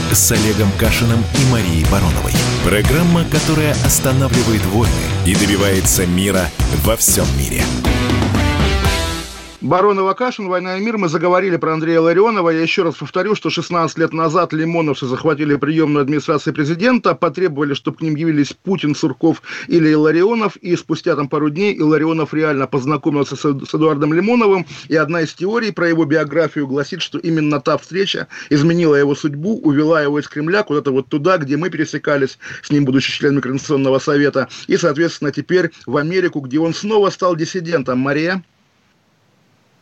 с Олегом Кашиным и Марией Бароновой. Программа, которая останавливает войны и добивается мира во всем мире. Баронова Кашин, «Война и мир». Мы заговорили про Андрея Ларионова. Я еще раз повторю, что 16 лет назад лимоновцы захватили приемную администрации президента, потребовали, чтобы к ним явились Путин, Сурков или Ларионов, и спустя там пару дней Ларионов реально познакомился с, с Эдуардом Лимоновым, и одна из теорий про его биографию гласит, что именно та встреча изменила его судьбу, увела его из Кремля куда-то вот туда, где мы пересекались с ним, будучи членами Координационного совета, и, соответственно, теперь в Америку, где он снова стал диссидентом. Мария?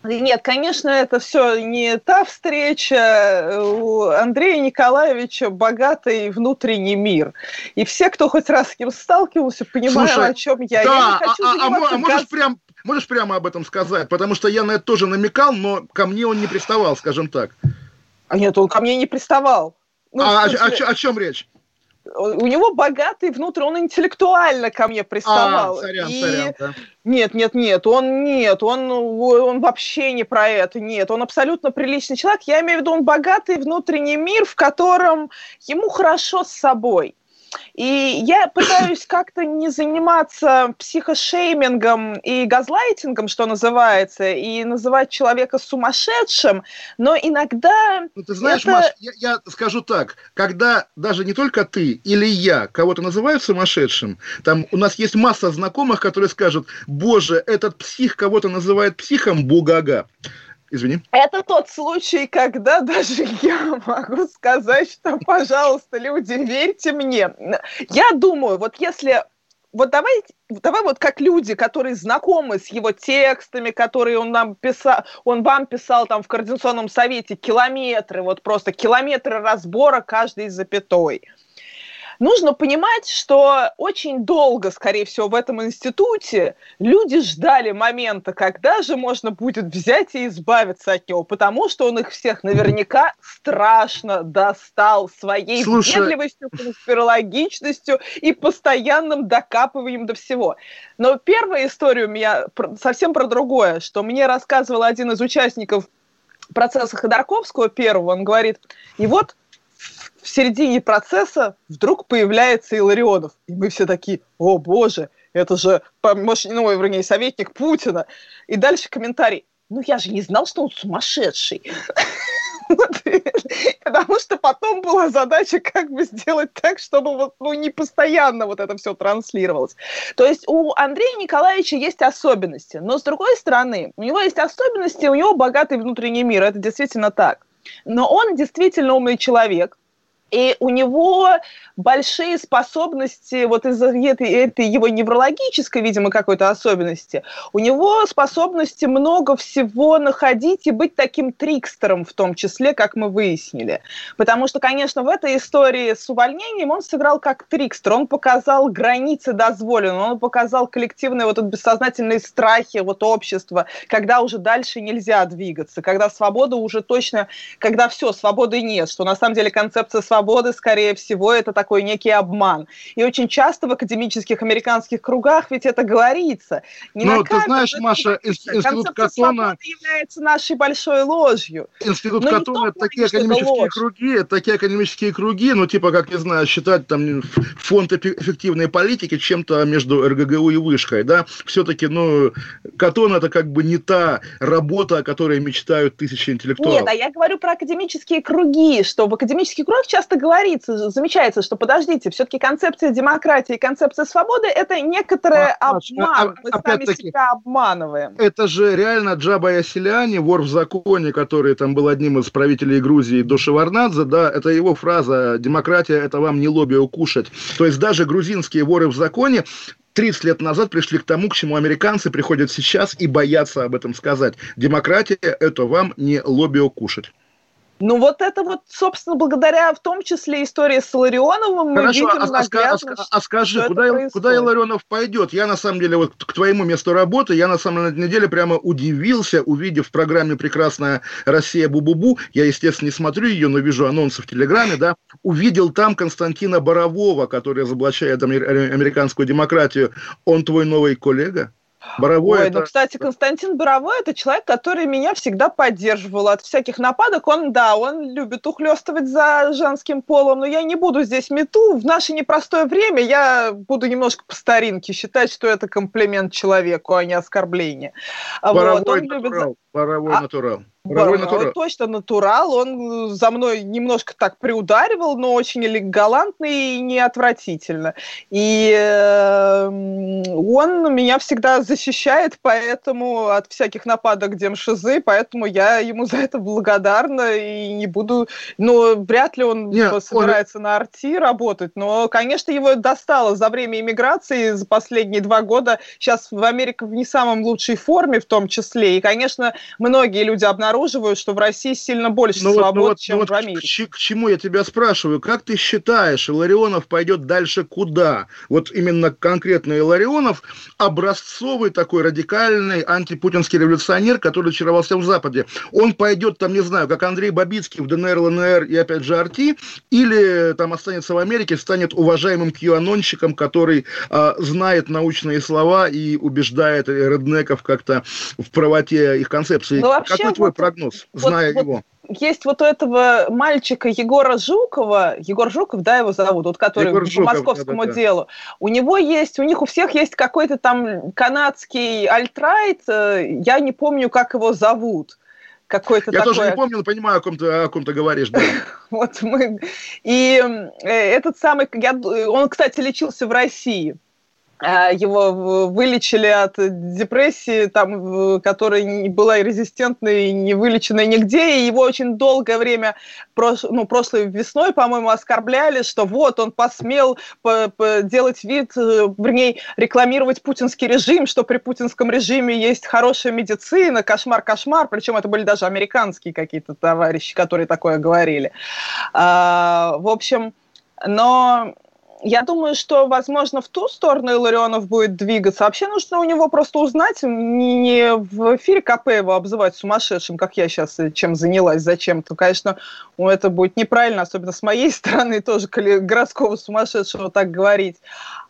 Нет, конечно, это все не та встреча. У Андрея Николаевича богатый внутренний мир. И все, кто хоть раз с ним сталкивался, понимают, Слушай, о чем я. Да, я не а, хочу а- а а можешь, прям, можешь прямо об этом сказать? Потому что я на это тоже намекал, но ко мне он не приставал, скажем так. А нет, он ко мне не приставал. Ну, а, о- смысле, о, чё- о чем речь? У него богатый внутрь, он интеллектуально ко мне приставал. А, сорян, И- сорян. да. Нет, нет, нет, он нет, он, он вообще не про это, нет, он абсолютно приличный человек. Я имею в виду, он богатый внутренний мир, в котором ему хорошо с собой. И я пытаюсь как-то не заниматься психошеймингом и газлайтингом, что называется, и называть человека сумасшедшим, но иногда Ну, ты знаешь, это- Маш, я, я скажу так, когда даже не только ты или я кого-то называют сумасшедшим, там у нас есть масса знакомых, которые скажут, боже, этот псих кого-то называет психом, бугага. Извини. Это тот случай, когда даже я могу сказать, что, пожалуйста, люди, верьте мне. Я думаю, вот если... Вот давай, давай вот как люди, которые знакомы с его текстами, которые он нам писал, он вам писал там в Координационном совете километры, вот просто километры разбора каждой запятой. Нужно понимать, что очень долго, скорее всего, в этом институте люди ждали момента, когда же можно будет взять и избавиться от него, потому что он их всех наверняка страшно достал своей Слушай. въедливостью, конспирологичностью и постоянным докапыванием до всего. Но первая история у меня совсем про другое, что мне рассказывал один из участников процесса Ходорковского первого, он говорит, и вот в середине процесса вдруг появляется Иларионов. И мы все такие, о боже, это же, помощник, ну, вернее, советник Путина. И дальше комментарий, ну, я же не знал, что он сумасшедший. *laughs* Потому что потом была задача как бы сделать так, чтобы вот, ну, не постоянно вот это все транслировалось. То есть у Андрея Николаевича есть особенности, но с другой стороны, у него есть особенности, у него богатый внутренний мир, это действительно так. Но он действительно умный человек, И у него большие способности, вот из-за этой, этой его неврологической, видимо, какой-то особенности, у него способности много всего находить и быть таким трикстером в том числе, как мы выяснили. Потому что, конечно, в этой истории с увольнением он сыграл как трикстер, он показал границы дозволенного, он показал коллективные вот бессознательные страхи вот общества, когда уже дальше нельзя двигаться, когда свобода уже точно, когда все, свободы нет, что на самом деле концепция свободы свободы, скорее всего, это такой некий обман. И очень часто в академических американских кругах ведь это говорится. Не ну, ты знаешь, Маша, институт Катона... является нашей большой ложью. Институт Но Катона – это такие академические круги, такие академические круги, ну, типа, как, не знаю, считать там фонд эффективной политики чем-то между РГГУ и Вышкой, да, все-таки, ну, Катон – это как бы не та работа, о которой мечтают тысячи интеллектуалов. Нет, а я говорю про академические круги, что в академических кругах часто часто говорится, замечается, что подождите, все-таки концепция демократии и концепция свободы это некоторое а, обман. А, Мы сами себя обманываем. Это же реально Джаба Яселяни, вор в законе, который там был одним из правителей Грузии до Шеварнадзе, да, это его фраза «демократия – это вам не лобби укушать». То есть даже грузинские воры в законе 30 лет назад пришли к тому, к чему американцы приходят сейчас и боятся об этом сказать. Демократия – это вам не лобби укушать. Ну вот это вот, собственно, благодаря в том числе истории с Ларионовым мы Хорошо, видим а, наглядно, а, а, а скажи, куда, куда Иларионов пойдет? Я на самом деле вот к твоему месту работы, я на самом деле прямо удивился, увидев в программе «Прекрасная Россия Бу-Бу-Бу», я, естественно, не смотрю ее, но вижу анонсы в Телеграме, да, увидел там Константина Борового, который разоблачает американскую демократию. Он твой новый коллега? Боровой Ой, это... ну, кстати, Константин Боровой – это человек, который меня всегда поддерживал от всяких нападок. Он, да, он любит ухлёстывать за женским полом, но я не буду здесь мету. В наше непростое время я буду немножко по старинке считать, что это комплимент человеку, а не оскорбление. Боровой вот, он любит... Боровой а... натурал. Натурал. Он точно натурал, он за мной немножко так приударивал, но очень галантно и не отвратительно. И э, он меня всегда защищает, поэтому от всяких нападок демшизы, поэтому я ему за это благодарна и не буду... Но вряд ли он Нет, собирается он... на арти работать, но, конечно, его достало за время иммиграции за последние два года. Сейчас в Америке в не самом лучшей форме в том числе. И, конечно, многие люди обнаруживают, что в России сильно больше ну, свобод, ну, вот, чем ну, вот в Америке. К, к чему я тебя спрашиваю? Как ты считаешь, Иларионов пойдет дальше куда? Вот именно конкретно Иларионов образцовый такой радикальный антипутинский революционер, который очаровался в Западе. Он пойдет там, не знаю, как Андрей Бабицкий в ДНР, ЛНР и опять же Арти, или там останется в Америке, станет уважаемым кьюанонщиком, который э, знает научные слова и убеждает реднеков как-то в правоте их концепции. Ну, вообще, Какой твой вот, прогноз, зная вот, его? есть вот у этого мальчика Егора Жукова, Егор Жуков, да, его зовут, вот который Егор по Жуков, московскому да, да, делу, у него есть, у них у всех есть какой-то там канадский альтрайт, э, я не помню, как его зовут. Какой-то я такой... тоже не помню, но понимаю, о ком ты, о ком ты говоришь. Да. *laughs* вот мы... И э, этот самый... Я... Он, кстати, лечился в России. А, его вылечили от депрессии, там, которая была резистентной, не вылеченной нигде, и его очень долгое время, ну, прошлой весной, по-моему, оскорбляли, что вот он посмел делать вид, э, вернее, рекламировать путинский режим, что при путинском режиме есть хорошая медицина, кошмар-кошмар, причем это были даже американские какие-то товарищи, которые такое говорили. А, в общем, но я думаю, что, возможно, в ту сторону Иларионов будет двигаться. Вообще нужно у него просто узнать, не в эфире КП его обзывать сумасшедшим, как я сейчас э, чем занялась, зачем-то. Конечно, это будет неправильно, особенно с моей *laughs* стороны тоже городского сумасшедшего так говорить.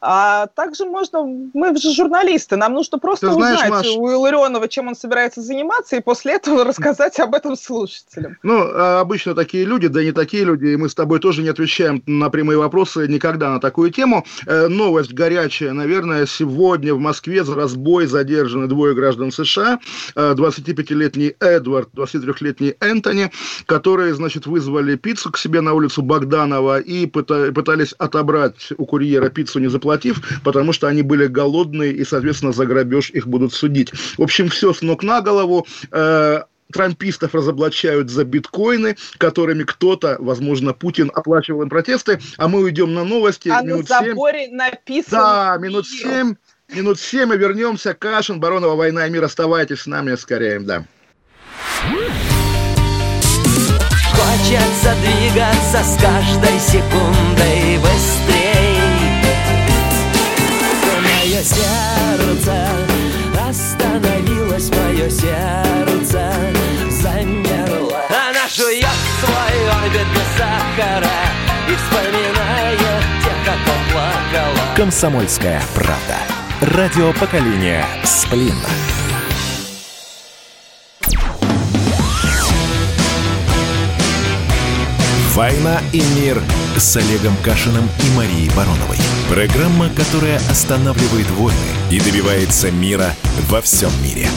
А также можно, мы же журналисты, нам нужно просто Ты знаешь, узнать Маш... у Илларионова, чем он собирается заниматься, и после этого *laughs* рассказать об этом слушателям. Ну, а обычно такие люди, да не такие люди, и мы с тобой тоже не отвечаем на прямые вопросы никогда на такую тему. Э, новость горячая, наверное, сегодня в Москве за разбой задержаны двое граждан США, 25-летний э, Эдвард, 23-летний Энтони, которые, значит, вызвали пиццу к себе на улицу Богданова и пытались отобрать у курьера пиццу, не заплатив заплатив, потому что они были голодные, и, соответственно, за грабеж их будут судить. В общем, все с ног на голову. Трампистов разоблачают за биткоины, которыми кто-то, возможно, Путин оплачивал им протесты, а мы уйдем на новости. А минут на заборе написано... Да, минут семь. Минут семь и вернемся. Кашин, Баронова, «Война и мир». Оставайтесь с нами скорее, да. Хочется двигаться с каждой секундой быстрей Мое сердце сахара И вспоминает тех, кто плакала Комсомольская правда. Радио поколения Сплин. «Война и мир» с Олегом Кашиным и Марией Бароновой. Программа, которая останавливает войны и добивается мира во всем мире.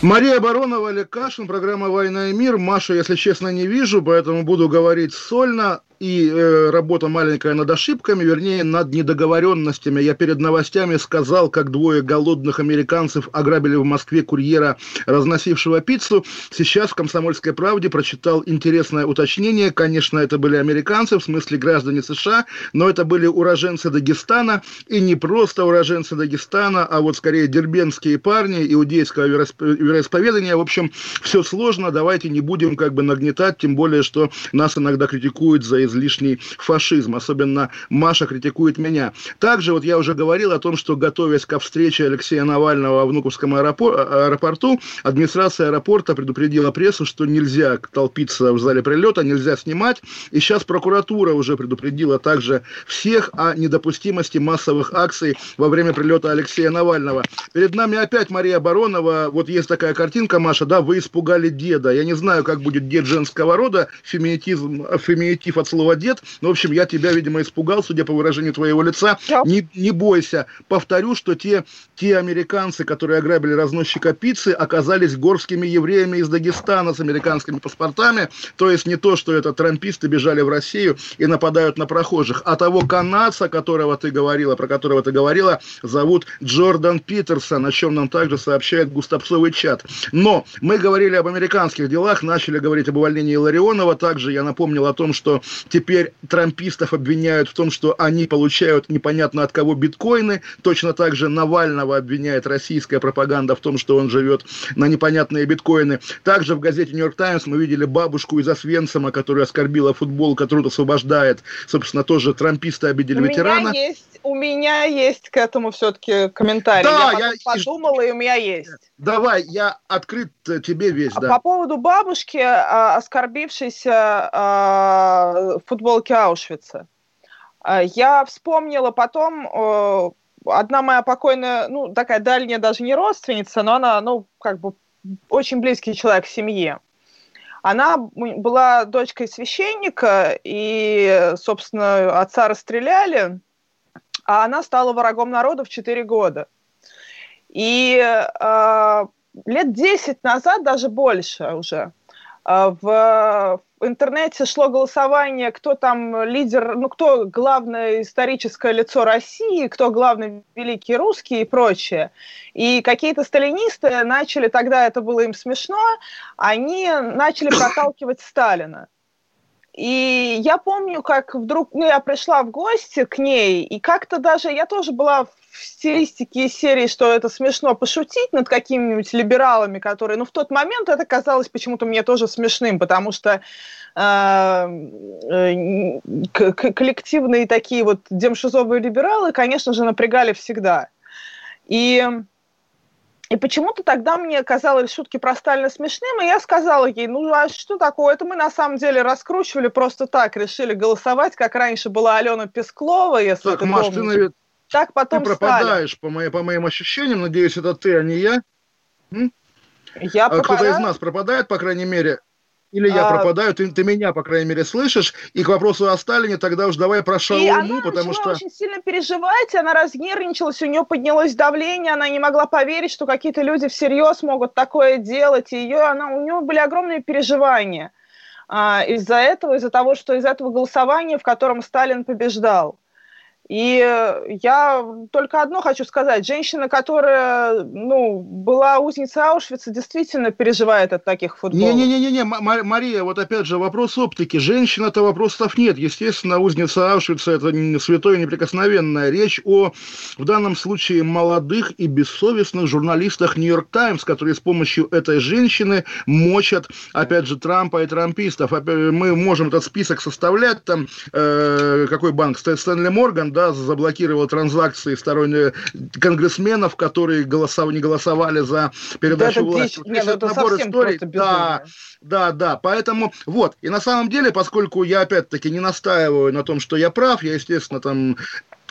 Мария Баронова, Олег Кашин, программа «Война и мир». Маша, если честно, не вижу, поэтому буду говорить сольно. И э, работа маленькая над ошибками, вернее, над недоговоренностями. Я перед новостями сказал, как двое голодных американцев ограбили в Москве курьера, разносившего пиццу. Сейчас в «Комсомольской правде» прочитал интересное уточнение. Конечно, это были американцы, в смысле граждане США, но это были уроженцы Дагестана. И не просто уроженцы Дагестана, а вот скорее дербенские парни иудейского вероисп- вероисповедания. В общем, все сложно, давайте не будем как бы нагнетать, тем более, что нас иногда критикуют за излишний фашизм, особенно Маша критикует меня. Также вот я уже говорил о том, что готовясь ко встрече Алексея Навального во Внуковском аэропо- аэропорту, администрация аэропорта предупредила прессу, что нельзя толпиться в зале прилета, нельзя снимать, и сейчас прокуратура уже предупредила также всех о недопустимости массовых акций во время прилета Алексея Навального. Перед нами опять Мария Баронова, вот есть такая картинка, Маша, да, вы испугали деда. Я не знаю, как будет дед женского рода, феминитизм, феминитив от слова дед, но, в общем, я тебя, видимо, испугал, судя по выражению твоего лица. Я- Не, не бойся. Повторю, что те, те американцы, которые ограбили разносчика пиццы, оказались горскими евреями из Дагестана с американскими паспортами. То есть не то, что это трамписты бежали в Россию и нападают на прохожих, а того канадца, которого ты говорила, про которого ты говорила, зовут Джордан Питерсон, о чем нам также сообщает густопсовый чат. Но мы говорили об американских делах, начали говорить об увольнении Ларионова. Также я напомнил о том, что теперь трампистов обвиняют в том, что они получают непонятно от кого биткоины. Точно так же Навального обвиняет российская пропаганда в том, что он живет на непонятные биткоины. Также в газете «Нью-Йорк Таймс» мы видели бабушку из Освенцима, которая оскорбила футбол, который освобождает. Собственно, тоже трамписты обидели У ветерана. меня есть, у меня есть к этому все-таки комментарий. Да, я, я и- подумала, и у меня есть. Давай, я открыт э, тебе весь, А да. По поводу бабушки, а, оскорбившейся а, в футболке Аушвица. Я вспомнила потом, одна моя покойная, ну, такая дальняя даже не родственница, но она, ну, как бы очень близкий человек в семье. Она была дочкой священника, и, собственно, отца расстреляли, а она стала врагом народа в 4 года. И э, лет 10 назад, даже больше уже, э, в, в интернете шло голосование, кто там лидер, ну, кто главное историческое лицо России, кто главный великий русский и прочее. И какие-то сталинисты начали, тогда это было им смешно, они начали проталкивать Сталина. И я помню, как вдруг, ну, я пришла в гости к ней, и как-то даже, я тоже была в стилистике серии, что это смешно пошутить над какими-нибудь либералами, которые, ну, в тот момент это казалось почему-то мне тоже смешным, потому что э, э, коллективные такие вот демшизовые либералы, конечно же, напрягали всегда. И и почему-то тогда мне казалось шутки про Сталина смешным, и я сказала ей, ну а что такое, это мы на самом деле раскручивали просто так, решили голосовать, как раньше была Алена Песклова, если Так, ты Маш, ты, помнишь. наве- Так ты потом Сталин. пропадаешь, по, моей- по моим ощущениям. Надеюсь, это ты, а не я. Я А кто-то пропадаю. из нас пропадает, по крайней мере. Или я А- пропадаю, ты, ты меня, по крайней мере, слышишь. И к вопросу о Сталине тогда уж давай про шаурму, она потому что... очень сильно переживать, она разнервничалась, у нее поднялось давление, она не могла поверить, что какие-то люди всерьез могут такое делать. И ее, она, у нее были огромные переживания а, из-за этого, из-за того, что из этого голосования, в котором Сталин побеждал. И я только одно хочу сказать. Женщина, которая ну, была узницей Аушвица, действительно переживает от таких футболов. Не-не-не, Мария, вот опять же вопрос оптики. Женщина-то вопросов нет. Естественно, узница Аушвица – это святое неприкосновенное. Речь о, в данном случае, молодых и бессовестных журналистах «Нью-Йорк Таймс», которые с помощью этой женщины мочат, опять же, Трампа и трампистов. Мы можем этот список составлять. Там э, какой банк? Стэнли Морган, да, заблокировал транзакции сторонних конгрессменов, которые голосов, не голосовали за передачу да, власти. Нет, это, это набор историй. Да, да, да. Поэтому вот. И на самом деле, поскольку я опять-таки не настаиваю на том, что я прав, я, естественно, там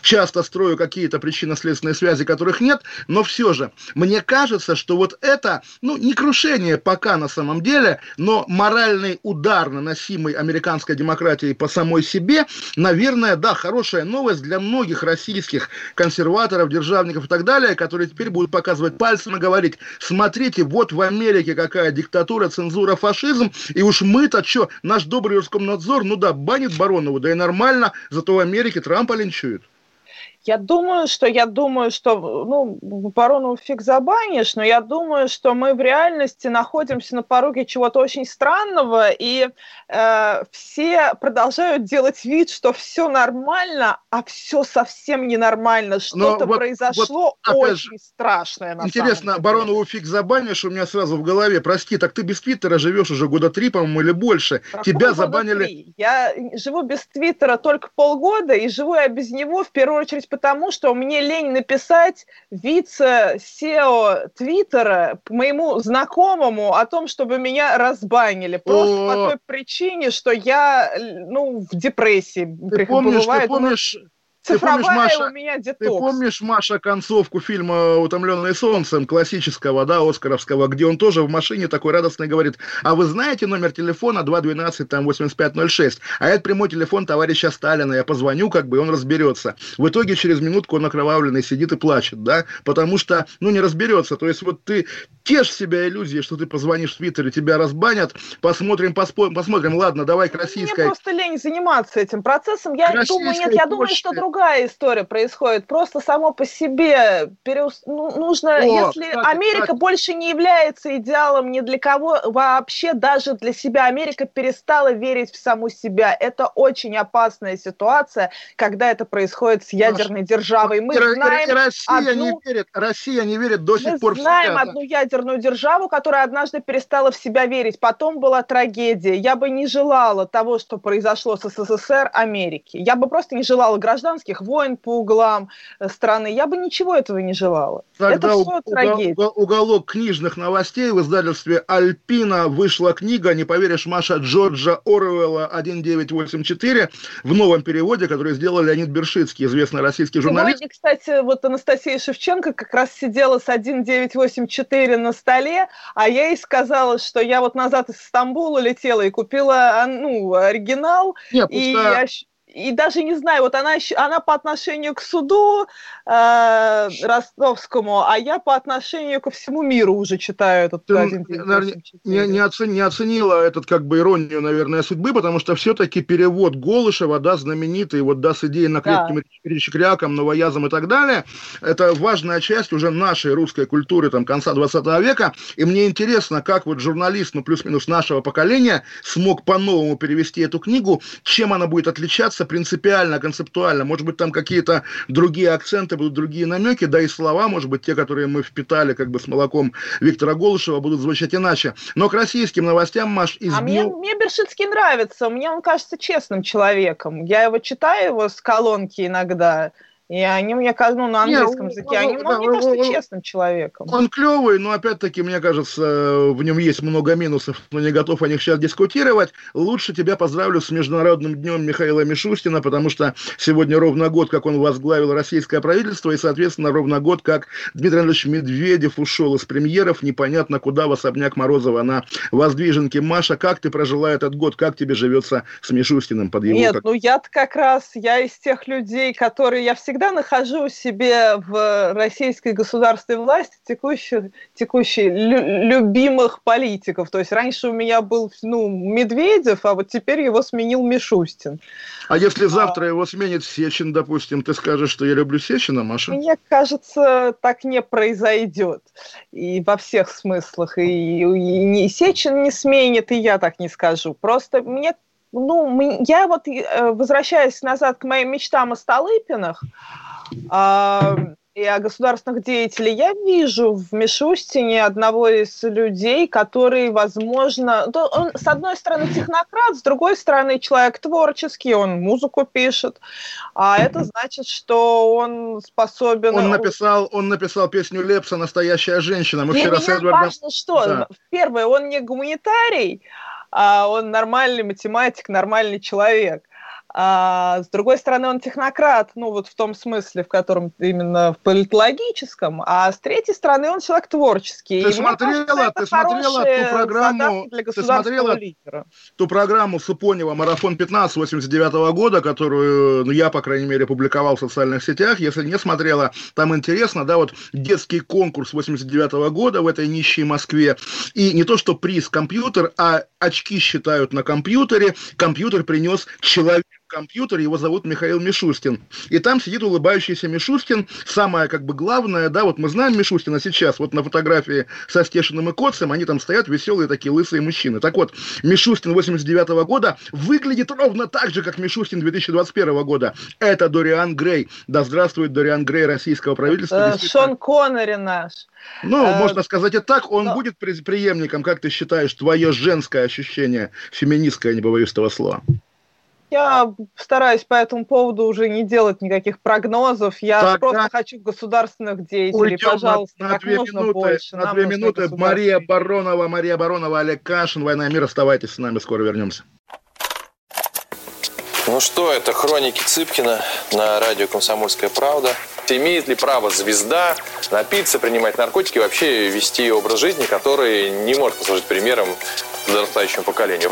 часто строю какие-то причинно-следственные связи, которых нет, но все же, мне кажется, что вот это, ну, не крушение пока на самом деле, но моральный удар, наносимый американской демократией по самой себе, наверное, да, хорошая новость для многих российских консерваторов, державников и так далее, которые теперь будут показывать пальцем и говорить, смотрите, вот в Америке какая диктатура, цензура, фашизм, и уж мы-то что, наш добрый Роскомнадзор, ну да, банит Баронову, да и нормально, зато в Америке Трампа линчуют. Я думаю, что я думаю, что ну Барону фиг забанишь, но я думаю, что мы в реальности находимся на пороге чего-то очень странного, и э, все продолжают делать вид, что все нормально, а все совсем ненормально. Что-то вот, произошло вот, очень же, страшное. На интересно, Баронову фиг забанишь, у меня сразу в голове. Прости, так ты без Твиттера живешь уже года три, по-моему, или больше. Какого Тебя забанили. Три? Я живу без Твиттера только полгода, и живу я без него в первую очередь потому, что мне лень написать вице-сео Твиттера моему знакомому о том, чтобы меня разбанили. Просто О. по той причине, что я ну, в депрессии. Ты помнишь, ты помнишь, Цифровая ты помнишь, Маша, у меня детокс. Ты помнишь, Маша, концовку фильма «Утомленные солнцем» классического, да, оскаровского, где он тоже в машине такой радостный говорит, а вы знаете номер телефона 212 там 8506? А это прямой телефон товарища Сталина, я позвоню, как бы, и он разберется. В итоге через минутку он окровавленный сидит и плачет, да, потому что, ну, не разберется. То есть вот ты тешь себя иллюзией, что ты позвонишь в Твиттере, тебя разбанят, посмотрим, поспо... посмотрим, ладно, давай к российской... Мне просто лень заниматься этим процессом. Я думаю, нет, я думаю, что другая другая история происходит. Просто само по себе переус... ну, нужно, О, если кстати, Америка кстати. больше не является идеалом ни для кого, вообще даже для себя Америка перестала верить в саму себя. Это очень опасная ситуация, когда это происходит с ядерной Маша, державой. Мы и, знаем Россия одну... не верит, Россия не верит до сих Мы пор. Мы знаем себя, одну ядерную державу, которая однажды перестала в себя верить. Потом была трагедия. Я бы не желала того, что произошло с СССР Америки. Я бы просто не желала гражданских гражданских войн по углам э, страны. Я бы ничего этого не желала. Тогда Это все трагедия. Уголок книжных новостей в издательстве «Альпина» вышла книга, не поверишь, Маша, Джорджа Оруэлла «1984» в новом переводе, который сделал Леонид Бершицкий, известный российский журналист. Сегодня, кстати, вот Анастасия Шевченко как раз сидела с 1984 на столе, а я ей сказала, что я вот назад из Стамбула летела и купила а, ну, оригинал. Нет, и я и даже не знаю, вот она, она по отношению к суду э, ростовскому, а я по отношению ко всему миру уже читаю этот Ты, один наверное, не, не, оцен, не оценила этот как бы иронию, наверное, судьбы, потому что все-таки перевод Голышева, да, знаменитый, вот да, с идеей на клетками да. Чекряком, новоязом и так далее, это важная часть уже нашей русской культуры там конца 20 века, и мне интересно, как вот журналист, ну плюс-минус нашего поколения, смог по-новому перевести эту книгу, чем она будет отличаться принципиально, концептуально. Может быть, там какие-то другие акценты будут, другие намеки, да и слова, может быть, те, которые мы впитали как бы с молоком Виктора Голышева, будут звучать иначе. Но к российским новостям, Маш, из А мне, мне Бершицкий нравится, мне он кажется честным человеком. Я его читаю, его с колонки иногда, и они мне, ну, на английском языке, они, ну, мне кажется, честным человеком. Он клевый, но, опять-таки, мне кажется, в нем есть много минусов, но не готов о них сейчас дискутировать. Лучше тебя поздравлю с Международным днем Михаила Мишустина, потому что сегодня ровно год, как он возглавил российское правительство, и, соответственно, ровно год, как Дмитрий Анатольевич Медведев ушел из премьеров, непонятно куда, в особняк Морозова на Воздвиженке. Маша, как ты прожила этот год, как тебе живется с Мишустиным под его... Нет, как... ну я-то как раз, я из тех людей, которые, я всегда всегда нахожу себе в российской государственной власти текущих, текущих лю- любимых политиков. То есть раньше у меня был ну, Медведев, а вот теперь его сменил Мишустин. А если завтра его сменит Сечин, допустим, ты скажешь, что я люблю Сечина, Маша? Мне кажется, так не произойдет. И во всех смыслах. И, и ни Сечин не сменит, и я так не скажу. Просто мне ну, я вот, э, возвращаясь назад к моим мечтам о Столыпинах а, и о государственных деятелях, я вижу в Мишустине одного из людей, который, возможно, то он, с одной стороны, технократ, с другой стороны, человек творческий, он музыку пишет, а это значит, что он способен... Он написал, он написал песню Лепса «Настоящая женщина». Мы Для вчера с меня Эдвардом... важно, что, Да. первое, он не гуманитарий, а он нормальный математик, нормальный человек. А с другой стороны, он технократ, ну вот в том смысле, в котором именно в политологическом, а с третьей стороны, он человек творческий. Ты И смотрела- кажется, ты смотрела ту программу- для ты смотрела лидера. ту программу Супонева «Марафон 15» 89 года, которую ну, я, по крайней мере, публиковал в социальных сетях. Если не смотрела, там интересно, да, вот детский конкурс 89 года в этой нищей Москве. И не то, что приз компьютер, а очки считают на компьютере. Компьютер принес человек компьютер, его зовут Михаил Мишустин. И там сидит улыбающийся Мишустин. Самое, как бы, главное, да, вот мы знаем Мишустина сейчас, вот на фотографии со Стешиным и Коцем, они там стоят, веселые такие лысые мужчины. Так вот, Мишустин 89 года выглядит ровно так же, как Мишустин 2021 года. Это Дориан Грей. Да здравствует Дориан Грей российского правительства. Э. Шон Коннери наш. Ну, э, можно сказать и так, он но- будет преемником, как ты считаешь, твое женское ощущение, феминистское, не побоюсь этого слова. Я стараюсь по этому поводу уже не делать никаких прогнозов. Я Тогда просто хочу государственных деятелей, Уйдем пожалуйста, на, на как две можно минуты, больше. на Нам две минуты Мария Баронова, Мария Баронова, Олег Кашин, «Война и мир». Оставайтесь с нами, скоро вернемся. Ну что, это хроники Цыпкина на радио «Комсомольская правда». Имеет ли право звезда напиться, принимать наркотики и вообще вести образ жизни, который не может послужить примером подрастающему поколению?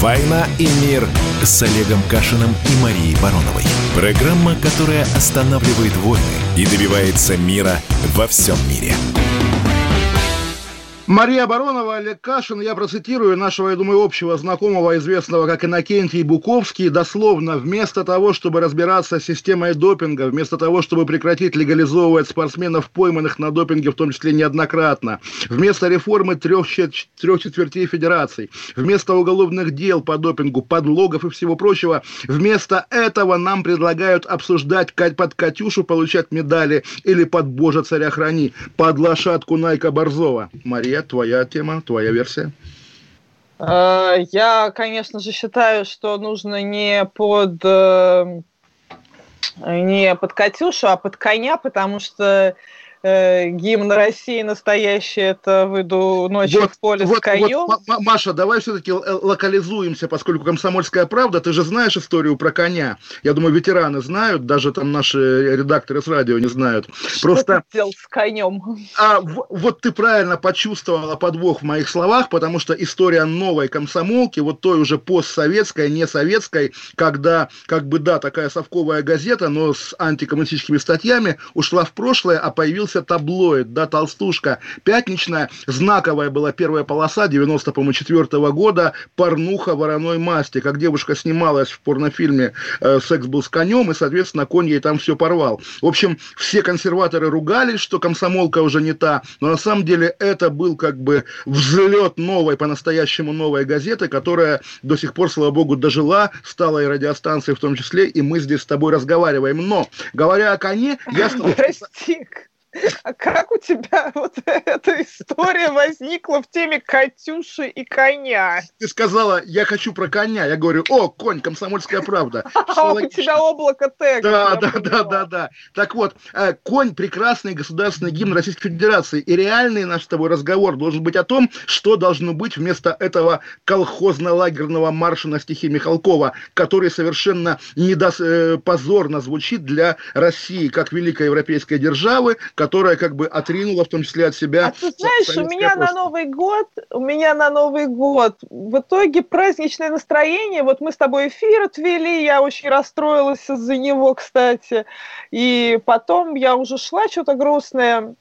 «Война и мир» с Олегом Кашиным и Марией Бароновой. Программа, которая останавливает войны и добивается мира во всем мире. Мария Баронова, Олег Кашин, я процитирую нашего, я думаю, общего знакомого, известного как Иннокентий Буковский, дословно, вместо того, чтобы разбираться с системой допинга, вместо того, чтобы прекратить легализовывать спортсменов, пойманных на допинге, в том числе неоднократно, вместо реформы трех, трех четвертей федераций, вместо уголовных дел по допингу, подлогов и всего прочего, вместо этого нам предлагают обсуждать под Катюшу получать медали или под Боже царя храни, под лошадку Найка Борзова. Мария, твоя тема, твоя версия. Э, Я, конечно же, считаю, что нужно не под э, не под Катюшу, а под коня, потому что э, гимн России настоящий это выйду ночью в поле с конем. вот, Ма- Ма- Маша, давай все-таки локализуемся, поскольку «Комсомольская правда», ты же знаешь историю про коня. Я думаю, ветераны знают, даже там наши редакторы с радио не знают. Просто Что ты делал с конем? а, вот ты правильно почувствовала подвох в моих словах, потому что история новой комсомолки, вот той уже постсоветской, не советской, когда, как бы, да, такая совковая газета, но с антикоммунистическими статьями, ушла в прошлое, а появился появился таблоид, да, толстушка пятничная, знаковая была первая полоса 94 года, порнуха вороной масти, как девушка снималась в порнофильме э, «Секс был с конем», и, соответственно, конь ей там все порвал. В общем, все консерваторы ругались, что комсомолка уже не та, но на самом деле это был как бы взлет новой, по-настоящему новой газеты, которая до сих пор, слава богу, дожила, стала и радиостанцией в том числе, и мы здесь с тобой разговариваем. Но, говоря о коне, я... *laughs* Прости, а как у тебя *laughs* вот эта история возникла в теме Катюши и коня? Ты сказала, я хочу про коня. Я говорю, о, конь, комсомольская правда. *laughs* А у тебя облако тега. Да, да, да, да, да. Так вот, э, конь прекрасный государственный гимн Российской Федерации. И реальный наш с тобой разговор должен быть о том, что должно быть вместо этого колхозно-лагерного марша на стихи Михалкова, который совершенно недос... э, позорно звучит для России, как великой европейской державы, которая как бы отринула в том числе от себя... А ты знаешь, у меня на Новый год, у меня на Новый год в итоге праздничное настроение, вот мы с тобой эфир отвели, я очень расстроилась из-за него, кстати, и потом я уже шла что-то грустное,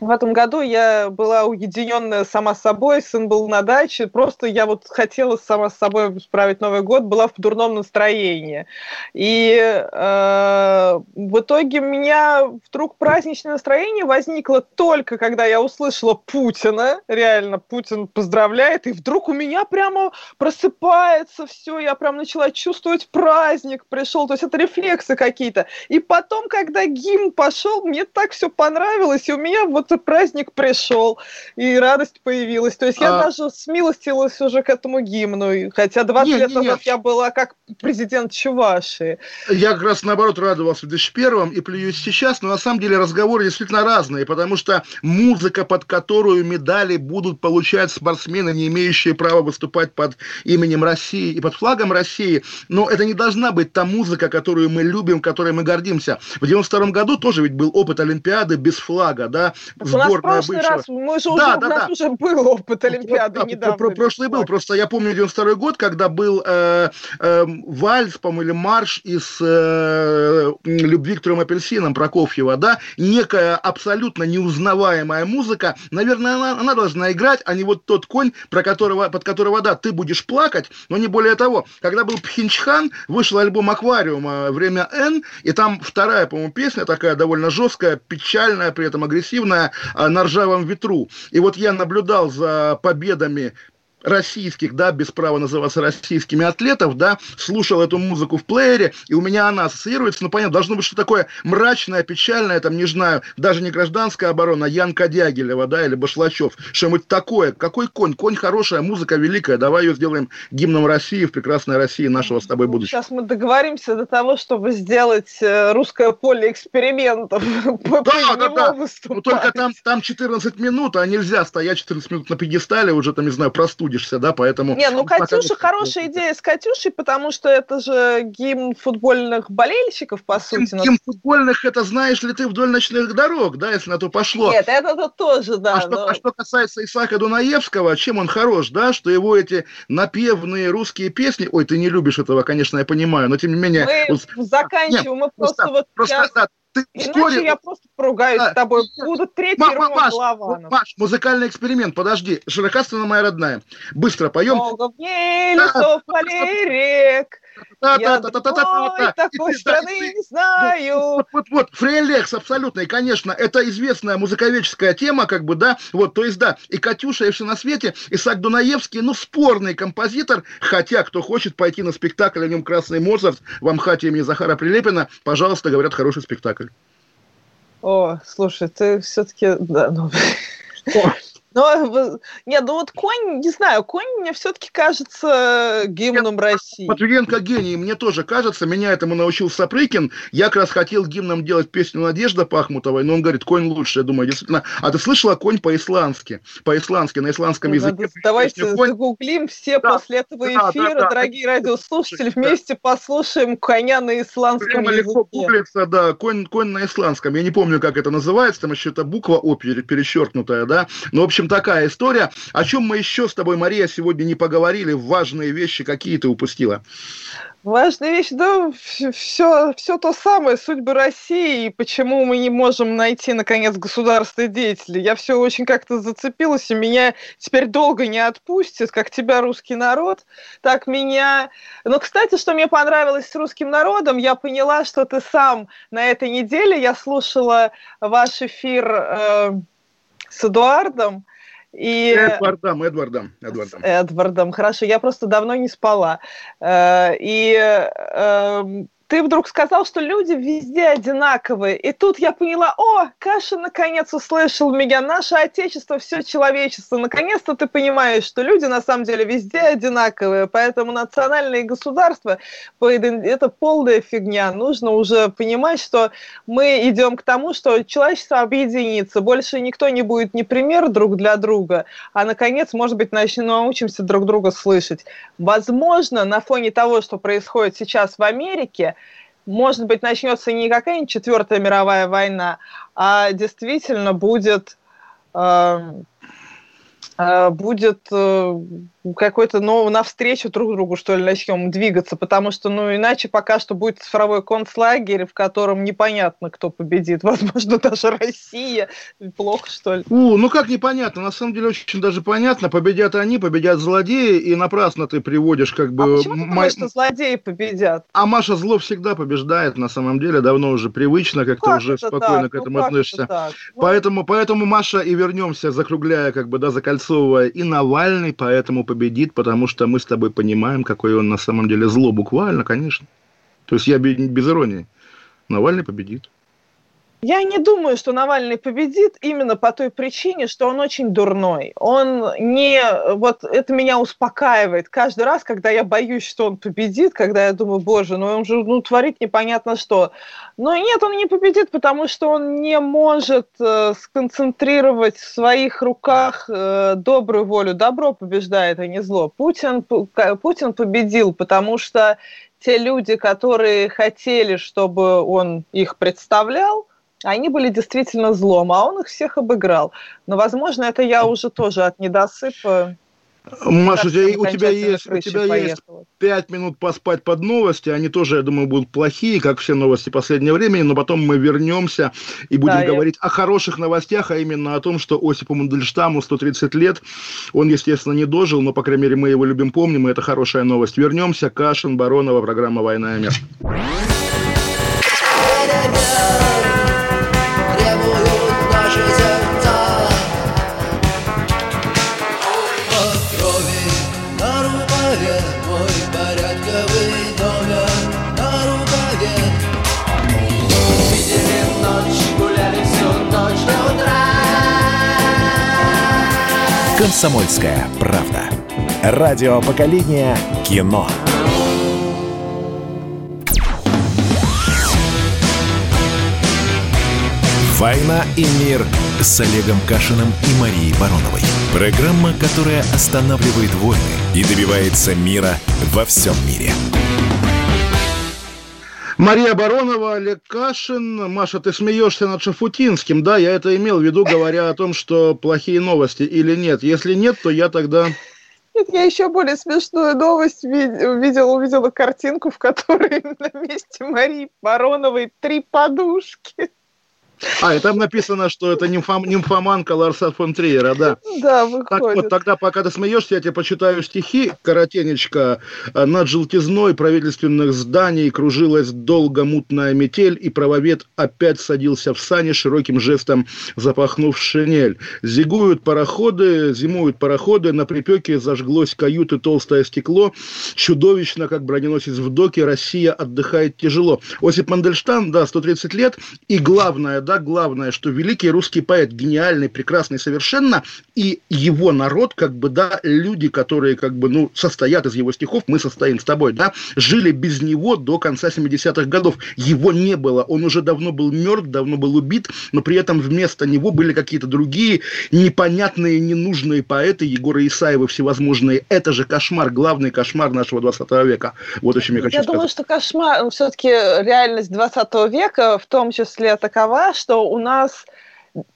в этом году я была уединенная сама собой, сын был на даче, просто я вот хотела сама с собой справить Новый год, была в дурном настроении. И э, в итоге у меня вдруг праздничное настроение возникло только, когда я услышала Путина, реально Путин поздравляет, и вдруг у меня прямо просыпается все, я прям начала чувствовать праздник пришел, то есть это рефлексы какие-то. И потом, когда гимн пошел, мне так все понравилось, и у меня вот и праздник пришел, и радость появилась. То есть я А- даже смилостилась уже к этому гимну, хотя 20 Не, лет не, не. назад я была как президент Чувашии. Я как раз наоборот радовался в 2001 и плююсь сейчас, но на самом деле разговоры действительно разные, потому что музыка, под которую медали будут получать спортсмены, не имеющие права выступать под именем России и под флагом России, но это не должна быть та музыка, которую мы любим, которой мы гордимся. В 92 году тоже ведь был опыт Олимпиады без флага, да, Так у нас в прошлый бывшего. раз, мы же Да, уже, да, у нас да. уже был опыт Олимпиады Да, недавно. про- про- прошлый был, просто я помню 92 год, когда был э, э, вальс, по-моему, или марш из э, «Любви к трем апельсинам» Прокофьева, да, некая абсолютно неузнаваемая музыка, наверное, она, она должна играть, а не вот тот конь, про которого, под которого, да, ты будешь плакать, но не более того. Когда был Пхенчхан, вышел альбом «Аквариум» «Время Н», и там вторая, по-моему, песня такая довольно жесткая, печальная, при этом агрессивная, а, на ржавом ветру. И вот я наблюдал за победами российских, да, без права называться российскими атлетов, да, слушал эту музыку в плеере, и у меня она ассоциируется, ну, понятно, должно быть что такое мрачное, печальное, там, не знаю, даже не гражданская оборона, а Янка Дягилева, да, или Башлачев, что-нибудь такое. Какой конь? Конь хорошая, музыка великая, давай ее сделаем гимном России, в прекрасной России нашего с тобой будущего. Сейчас мы договоримся до того, чтобы сделать э, русское поле экспериментов. *laughs* Да, да, да. Ну, только там, там 14 минут, а нельзя стоять 14 минут на пьедестале, уже там, не знаю, простудишься, да, поэтому... Не, ну Катюша хорошая идея с Катюшей, потому что это же гимн футбольных болельщиков, по Тем, сути. тем футбольных, это знаешь ли ты вдоль ночных дорог, да, если на то пошло. Нет, это, это тоже, да. а, что, но- а что касается Исаака Дунаевского, чем он хорош, да, что его эти напевные русские песни, ой, ты не любишь этого, конечно, я понимаю, но тем не менее... Мы вот- заканчиваем, мы просто просто- вот просто, да, ты Иначе вскоре... я просто поругаюсь Да, с тобой. Будут третий ма- Рома Маш, Голованов. Маш, музыкальный эксперимент, подожди. Широкастрина моя родная. Быстро поем. Много в ней лесов, полей, рек. Я такой страны не знаю. Вот, вот, вот, Фрейлекс, абсолютно, и, конечно, это известная музыковедческая тема, как бы, да, вот, то есть, да, и Катюша, и все на свете, Исаак Дунаевский, ну, спорный композитор, хотя, кто хочет пойти на спектакль о нем «Красный Моцарт» в Амхате имени Захара Прилепина, пожалуйста, говорят, хороший спектакль. О, слушай, ты все-таки... Да, ну... Но, нет, ну вот конь, не знаю, конь мне все-таки кажется гимном России. Матвиенко гений, мне тоже кажется, меня этому научил Сапрыкин. Я как раз хотел гимном делать песню Надежда Пахмутовой, но он говорит, конь лучше, я думаю, действительно. А ты слышала конь по-исландски? По-исландски, на исландском Ну, языке. надо- Давайте «Конь». загуглим все Да, после этого да, да, эфира, да. дорогие радиослушатели, Да. вместе послушаем коня на исландском Прямо легко языке. гуглится, да, конь, конь на исландском. Я не помню, как это называется, там еще эта буква О пере- перечеркнутая, да. Но, в общем, общем, такая история. О чем мы еще с тобой, Мария, сегодня не поговорили? Важные вещи какие ты упустила? Важная вещь, да, все, все то самое, судьбы России и почему мы не можем найти, наконец, государственных деятелей. Я все очень как-то зацепилась, и меня теперь долго не отпустит, как тебя русский народ, так меня... Но, кстати, что мне понравилось с русским народом, я поняла, что ты сам на этой неделе, я слушала ваш эфир э, с Эдуардом, и... Эдвардом, Эдвардом, Эдвардом. С Эдвардом, хорошо, я просто давно не спала. Э, и эм, ты вдруг сказал, что люди везде одинаковые. И тут я поняла, о, Каша наконец услышал меня, наше отечество, все человечество. Наконец-то ты понимаешь, что люди на самом деле везде одинаковые, поэтому национальные государства это полная фигня. Нужно уже понимать, что мы идем к тому, что человечество объединится, больше никто не будет не пример друг для друга, а наконец, может быть, начнем научимся друг друга слышать. Возможно, на фоне того, что происходит сейчас в Америке, может быть, начнется не какая-нибудь четвертая мировая война, а действительно будет, э, э, будет э, какой-то, ну, навстречу друг другу, что ли, начнем двигаться, потому что, ну, иначе пока что будет цифровой концлагерь, в котором непонятно, кто победит. *laughs* Возможно, даже Россия. Плохо, что ли? У, ну как непонятно? На самом деле очень даже понятно. Победят они, победят злодеи, и напрасно ты приводишь как бы... А почему ты думаешь, что злодеи победят? А Маша зло всегда побеждает, на самом деле, давно уже привычно, как, как ты уже спокойно так? к этому ну, относишься. Так? Ну... Поэтому, поэтому, Маша, и вернемся, закругляя, как бы, да, закольцовывая, и Навальный поэтому победит, потому что мы с тобой понимаем, какое он на самом деле зло, буквально, конечно. То есть я без иронии. Навальный победит. Я не думаю, что Навальный победит именно по той причине, что он очень дурной. Он не... Вот это меня успокаивает каждый раз, когда я боюсь, что он победит, когда я думаю, боже, ну он же ну, творит непонятно что. Но нет, он не победит, потому что он не может э, сконцентрировать в своих руках э, добрую волю. Добро побеждает, а не зло. Путин, Путин победил, потому что те люди, которые хотели, чтобы он их представлял, они были действительно злом, а он их всех обыграл. Но, возможно, это я уже тоже от недосыпа. Маша, у тебя, у тебя есть, у тебя есть пять минут поспать под новости. Они тоже, я думаю, будут плохие, как все новости последнего времени. Но потом мы вернемся и будем да, говорить я... о хороших новостях, а именно о том, что Осипу Мандельштаму 130 лет. Он, естественно, не дожил, но, по крайней мере, мы его любим, помним, и это хорошая новость. Вернемся. Кашин, Баронова, программа «Война и мир». «Комсомольская правда». Радио поколения кино. «Война и мир» с Олегом Кашиным и Марией Бароновой. Программа, которая останавливает войны и добивается мира во всем мире. Мария Баронова, Олег Кашин. Маша, ты смеешься над Шафутинским, да? Я это имел в виду, говоря о том, что плохие новости или нет. Если нет, то я тогда... Нет, я еще более смешную новость увидела, увидела картинку, в которой *laughs* на месте Марии Бароновой три подушки. А, и там написано, что это нимфом, нимфоманка Ларса фон Триера, да. Да, выходит. Так вот, тогда, пока ты смеешься, я тебе почитаю стихи. Коротенечко. Над желтизной правительственных зданий кружилась долго мутная метель, и правовед опять садился в сани, широким жестом запахнув шинель. Зигуют пароходы, зимуют пароходы, на припеке зажглось каюты толстое стекло. Чудовищно, как броненосец в доке, Россия отдыхает тяжело. Осип Мандельштам, да, 130 лет, и главное, да, главное, что великий русский поэт, гениальный, прекрасный совершенно, и его народ, как бы, да, люди, которые, как бы, ну, состоят из его стихов, мы состоим с тобой, да, жили без него до конца 70-х годов. Его не было, он уже давно был мертв, давно был убит, но при этом вместо него были какие-то другие непонятные, ненужные поэты, Егора Исаева всевозможные. Это же кошмар, главный кошмар нашего 20 века. Вот о чем я хочу я сказать. Я думаю, что кошмар, все-таки реальность 20 века в том числе такова, что у нас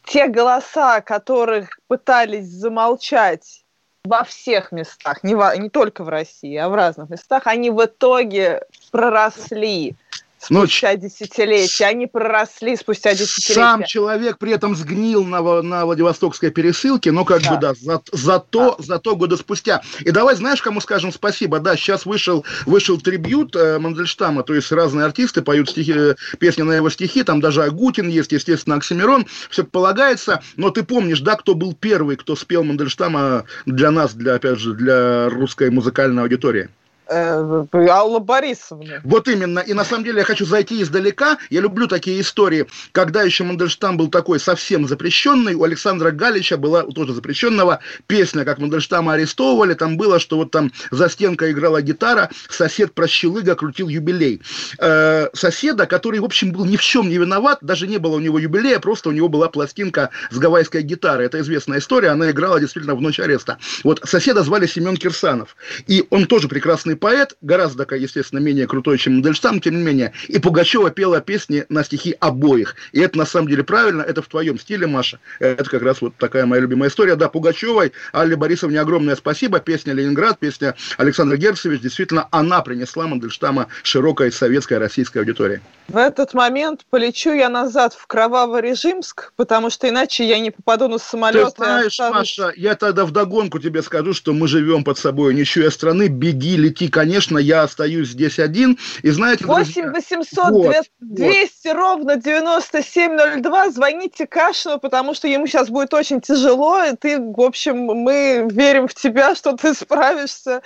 те голоса, которых пытались замолчать во всех местах, не, во- не только в России, а в разных местах, они в итоге проросли спустя десятилетия. Они проросли спустя десятилетия. Сам человек при этом сгнил на, на Владивостокской пересылке, но как Да. бы да, за, зато, зато года спустя. И давай знаешь, кому скажем спасибо? Да, сейчас вышел, вышел трибют э, Мандельштама, то есть разные артисты поют стихи, э, песни на его стихи, там даже Агутин есть, естественно, Оксимирон, все полагается, но ты помнишь, да, кто был первый, кто спел Мандельштама для нас, для, опять же, для русской музыкальной аудитории? Э, Алла Борисовна. Вот именно. И на самом деле я хочу зайти издалека. Я люблю такие истории. Когда еще Мандельштам был такой совсем запрещенный, у Александра Галича была тоже запрещенного песня, как Мандельштама арестовывали. Там было, что вот там за стенкой играла гитара, сосед прощелыга крутил юбилей. Э, соседа, который, в общем, был ни в чем не виноват, даже не было у него юбилея, просто у него была пластинка с гавайской гитарой. Это известная история, она играла действительно в ночь ареста. Вот соседа звали Семен Кирсанов. И он тоже прекрасный поэт, гораздо, естественно, менее крутой, чем Мандельштам, тем не менее. И Пугачева пела песни на стихи обоих. И это на самом деле правильно, это в твоем стиле, Маша. Это как раз вот такая моя любимая история. Да, Пугачевой, Алле Борисовне огромное спасибо. Песня «Ленинград», песня Александра Герцевич. Действительно, она принесла Мандельштама широкой советской российской аудитории. В этот момент полечу я назад в Кроваво-Режимск, потому что иначе я не попаду на Ты самолет. и знаешь, останусь- Маша, я тогда вдогонку тебе скажу, что мы живем под собой ничья страны. Беги, лети, конечно, я остаюсь здесь один. И знаете, 8 друзья, 800 вот, 200 ровно 9702. Звоните Кашину, потому что ему сейчас будет очень тяжело. И ты, в общем, мы верим в тебя, что ты справишься.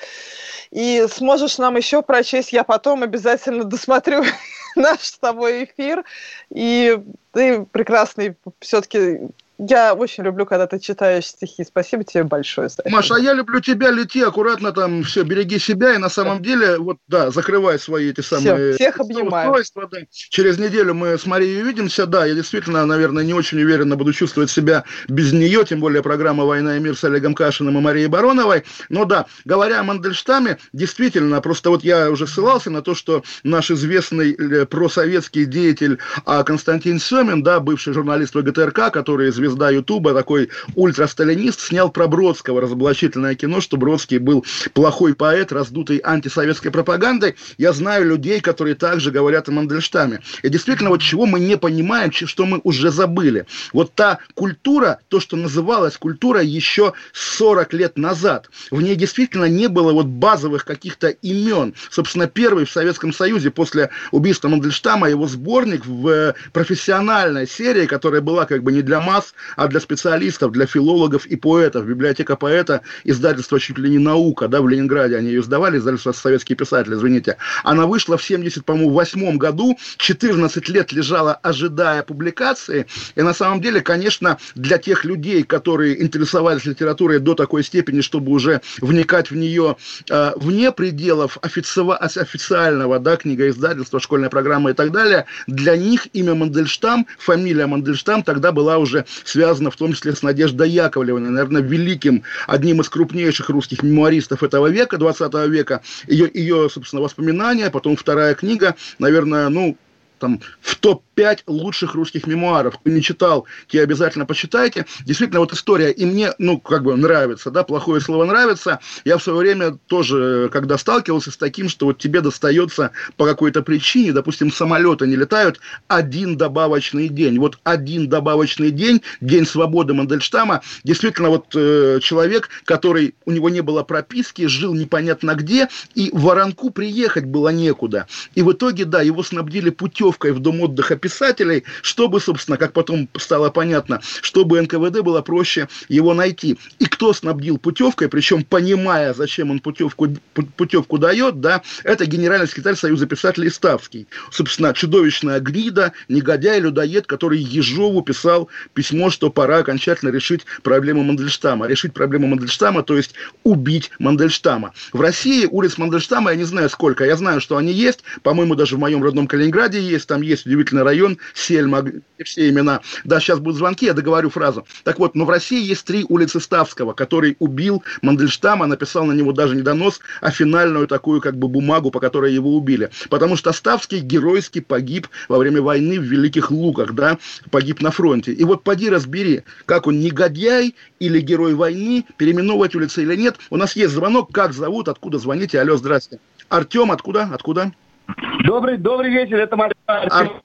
И сможешь нам еще прочесть. Я потом обязательно досмотрю *laughs* наш с тобой эфир. И ты прекрасный все-таки... Я очень люблю, когда ты читаешь стихи. Спасибо тебе большое за это. Маша, а я люблю тебя, лети аккуратно там, все, береги себя, и на самом деле, вот, да, закрывай свои эти самые... всех обнимаю. устройства, да. Через неделю мы с Марией увидимся, да, я действительно, наверное, не очень уверенно буду чувствовать себя без нее, тем более программа «Война и мир» с Олегом Кашиным и Марией Бароновой, но да, говоря о Мандельштаме, действительно, просто вот я уже ссылался на то, что наш известный э, просоветский деятель а, Константин Семин, да, бывший журналист ВГТРК, который звезда Ютуба, такой ультрасталинист, снял про Бродского разоблачительное кино, что Бродский был плохой поэт, раздутый антисоветской пропагандой. Я знаю людей, которые также говорят о Мандельштаме. И действительно, вот чего мы не понимаем, что мы уже забыли. Вот та культура, то, что называлась культура еще 40 лет назад, в ней действительно не было вот базовых каких-то имен. Собственно, первый в Советском Союзе после убийства Мандельштама его сборник в э, профессиональной серии, которая была как бы не для масс, а для специалистов, для филологов и поэтов. Библиотека поэта, издательство чуть ли не наука, да, в Ленинграде они ее издавали, издательство советские писатели, извините. Она вышла в 70, по-моему, восьмом году, 14 лет лежала, ожидая публикации. И на самом деле, конечно, для тех людей, которые интересовались литературой до такой степени, чтобы уже вникать в нее э, вне пределов официа- официального, да, книгоиздательства, школьная программа и так далее, для них имя Мандельштам, фамилия Мандельштам тогда была уже связана в том числе с Надеждой Яковлевной, наверное, великим, одним из крупнейших русских мемуаристов этого века, 20 века. Ее, ее, собственно, воспоминания, потом вторая книга, наверное, ну, там, в топ-5 лучших русских мемуаров. Кто не читал, те обязательно почитайте. Действительно, вот история, и мне, ну, как бы нравится, да, плохое слово нравится. Я в свое время тоже, когда сталкивался с таким, что вот тебе достается по какой-то причине, допустим, самолеты не летают, один добавочный день. Вот один добавочный день, день свободы Мандельштама, действительно, вот э, человек, который, у него не было прописки, жил непонятно где, и в Воронку приехать было некуда. И в итоге, да, его снабдили путевкой в дом отдыха писателей, чтобы, собственно, как потом стало понятно, чтобы НКВД было проще его найти. И кто снабдил путевкой, причем понимая, зачем он путевку, пу- путевку дает, да, это генеральный секретарь Союза писателей Ставский. Собственно, чудовищная гнида, негодяй, людоед, который Ежову писал письмо, что пора окончательно решить проблему Мандельштама. Решить проблему Мандельштама, то есть убить Мандельштама. В России улиц Мандельштама я не знаю сколько. Я знаю, что они есть. По-моему, даже в моем родном Калининграде есть. Там есть удивительный район, Сельма, все имена. Да, сейчас будут звонки, я договорю фразу. Так вот, но в России есть три улицы Ставского, который убил Мандельштама, написал на него даже не донос, а финальную такую как бы бумагу, по которой его убили. Потому что Ставский геройски погиб во время войны в Великих Луках, да, погиб на фронте. И вот поди разбери, как он негодяй или герой войны, переименовывать улицы или нет. У нас есть звонок, как зовут, откуда звоните, алло, здрасте. Артем, откуда, откуда? Добрый, добрый вечер, это Мария. Ар-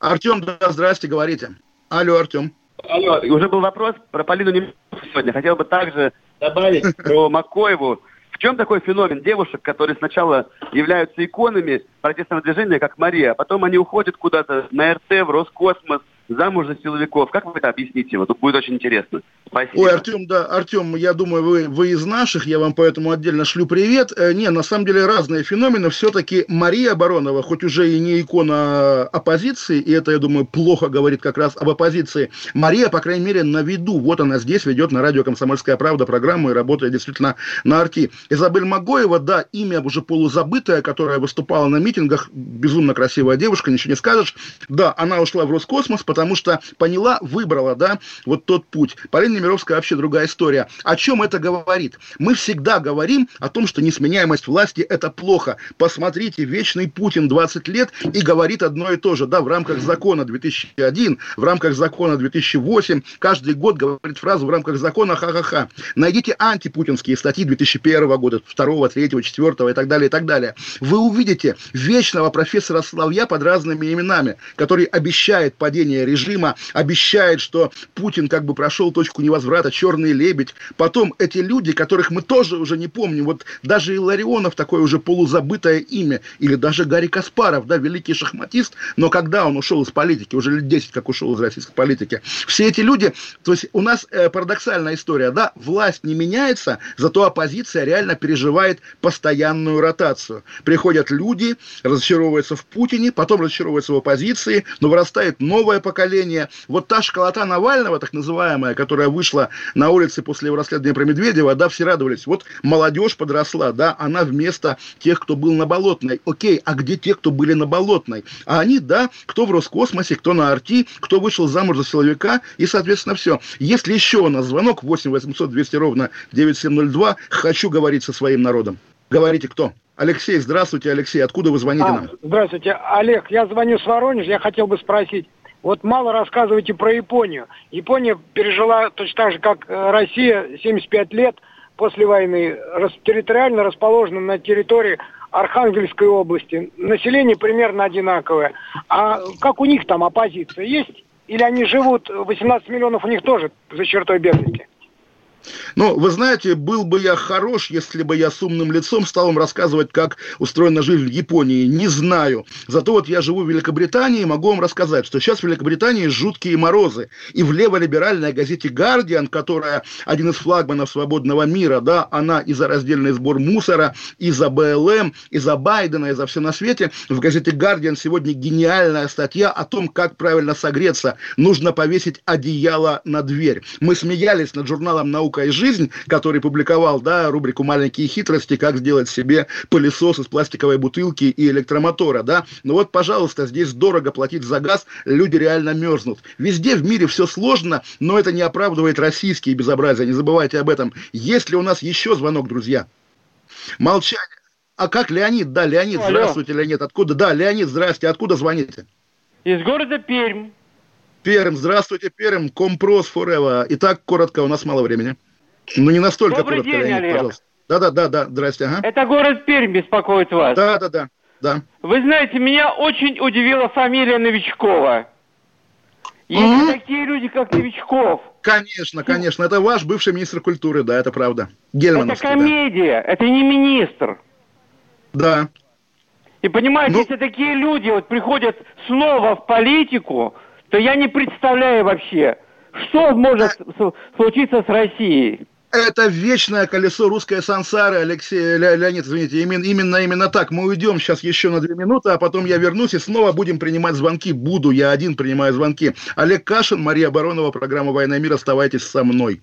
Артем, да, здрасте, говорите. Алло, Артем. Алло, уже был вопрос про Полину Немцову сегодня. Хотел бы также добавить *laughs* про Макоеву. В чем такой феномен девушек, которые сначала являются иконами протестного движения, как Мария, а потом они уходят куда-то на РТ, в Роскосмос, замуж за силовиков. Как вы это объясните? Вот тут будет очень интересно. Спасибо. Ой, Артем, да, Артем, я думаю, вы, вы из наших, я вам поэтому отдельно шлю привет. Э, не, на самом деле разные феномены. Все-таки Мария Баронова, хоть уже и не икона оппозиции, и это, я думаю, плохо говорит как раз об оппозиции, Мария, по крайней мере, на виду. Вот она здесь ведет на радио «Комсомольская правда» программу и работает действительно на арти. Изабель Магоева, да, имя уже полузабытое, которая выступала на митингах, безумно красивая девушка, ничего не скажешь. Да, она ушла в Роскосмос, потому что поняла, выбрала, да, вот тот путь. Полина Немировская вообще другая история. О чем это говорит? Мы всегда говорим о том, что несменяемость власти – это плохо. Посмотрите, вечный Путин 20 лет и говорит одно и то же. Да, в рамках закона 2001, в рамках закона 2008, каждый год говорит фразу в рамках закона ха-ха-ха. Найдите антипутинские статьи 2001 года, 2, 3, 4 и так далее, и так далее. Вы увидите вечного профессора Славья под разными именами, который обещает падение режима, обещает, что Путин как бы прошел точку невозврата, черный лебедь. Потом эти люди, которых мы тоже уже не помним, вот даже Иларионов такое уже полузабытое имя, или даже Гарри Каспаров, да, великий шахматист, но когда он ушел из политики, уже лет 10 как ушел из российской политики, все эти люди, то есть у нас э, парадоксальная история, да, власть не меняется, зато оппозиция реально переживает постоянную ротацию. Приходят люди, разочаровываются в Путине, потом разочаровываются в оппозиции, но вырастает новое поколение. Вот та школота Навального, так называемая, которая вышла на улице после его расследования про Медведева, да, все радовались. Вот молодежь подросла, да, она вместо тех, кто был на Болотной. Окей, а где те, кто были на Болотной? А они, да, кто в Роскосмосе, кто на Арти, кто вышел замуж за силовика, и, соответственно, все. Если еще у нас звонок 8 800 200 ровно 9702, хочу говорить со своим народом. Говорите, кто? Алексей, здравствуйте, Алексей. Откуда вы звоните А, нам? Здравствуйте, Олег. Я звоню с Воронежа. Я хотел бы спросить. Вот мало рассказываете про Японию. Япония пережила точно так же, как э, Россия, 75 лет после войны, территориально расположена на территории Архангельской области. Население примерно одинаковое. А как у них там оппозиция есть? Или они живут, 18 миллионов у них тоже за чертой бедности? Ну, вы знаете, был бы я хорош, если бы я с умным лицом стал вам рассказывать, как устроена жизнь в Японии. Не знаю. Зато вот я живу в Великобритании и могу вам рассказать, что сейчас в Великобритании жуткие морозы. И в левориберальной газете «Гардиан», которая один из флагманов свободного мира, да, она и за раздельный сбор мусора, и за БЛМ, и за Байдена, и за все на свете. В газете «Гардиан» сегодня гениальная статья о том, как правильно согреться. Нужно повесить одеяло на дверь. Мы смеялись над журналом «Наука и жизнь», который публиковал, да, рубрику «Маленькие хитрости», как сделать себе пылесос из пластиковой бутылки и электромотора, да. Ну вот, пожалуйста, здесь дорого платить за газ, люди реально мерзнут. Везде в мире все сложно, но это не оправдывает российские безобразия, не забывайте об этом. Есть ли у нас еще звонок, друзья? Молчание. А как Леонид? Да, Леонид, Алло. здравствуйте, Леонид. Откуда? Да, Леонид, здрасте. Откуда звоните? Из города Пермь. Перм, здравствуйте, Перм, Компрос Forever. Итак, коротко, у нас мало времени. Ну, не настолько Добрый коротко, день, Леонид, Олег. пожалуйста. Да-да-да, да, здрасте, ага. Это город Пермь беспокоит вас. Да-да-да, да. Вы знаете, меня очень удивила фамилия Новичкова. Есть такие люди, как Новичков. Конечно, конечно, это ваш бывший министр культуры, да, это правда. Это Гельмановский, да. комедия, это не министр. Да. И понимаете, Ну- если такие люди вот приходят снова в политику, то я не представляю вообще, что может с- случиться с Россией. Это вечное колесо русской сансары, Алексей, Ле- Леонид, извините, именно, именно, именно так. Мы уйдем сейчас еще на две минуты, а потом я вернусь и снова будем принимать звонки. Буду, я один принимаю звонки. Олег Кашин, Мария Баронова, программа «Война и мир». Оставайтесь со мной.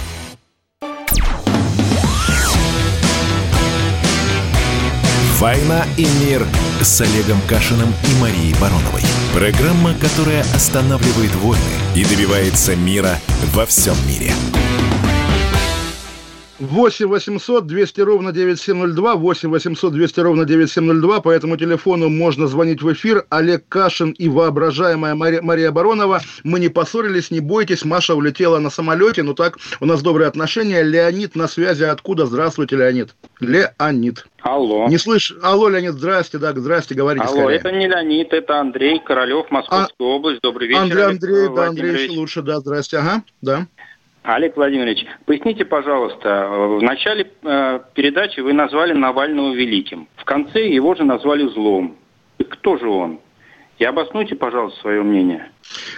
«Война и мир» с Олегом Кашиным и Марией Бароновой. Программа, которая останавливает войны и добивается мира во всем мире. 8 800 200 ровно 9702, 8 800 200 ровно 9702, по этому телефону можно звонить в эфир. Олег Кашин и воображаемая Мария, Мария Баронова. Мы не поссорились, не бойтесь, Маша улетела на самолете, но так у нас добрые отношения. Леонид на связи откуда? Здравствуйте, Леонид. Леонид. Алло. Не слышь, алло, Леонид, здрасте, да, здрасте, говорите Алло, скорее. это не Леонид, это Андрей Королев, Московская область. Добрый вечер, Андрей, Андрей, да, Андрей лучше, да, здрасте, ага, да. Олег Владимирович, поясните, пожалуйста, в начале э, передачи вы назвали Навального великим. В конце его же назвали злом. Кто же он? И обоснуйте, пожалуйста, свое мнение.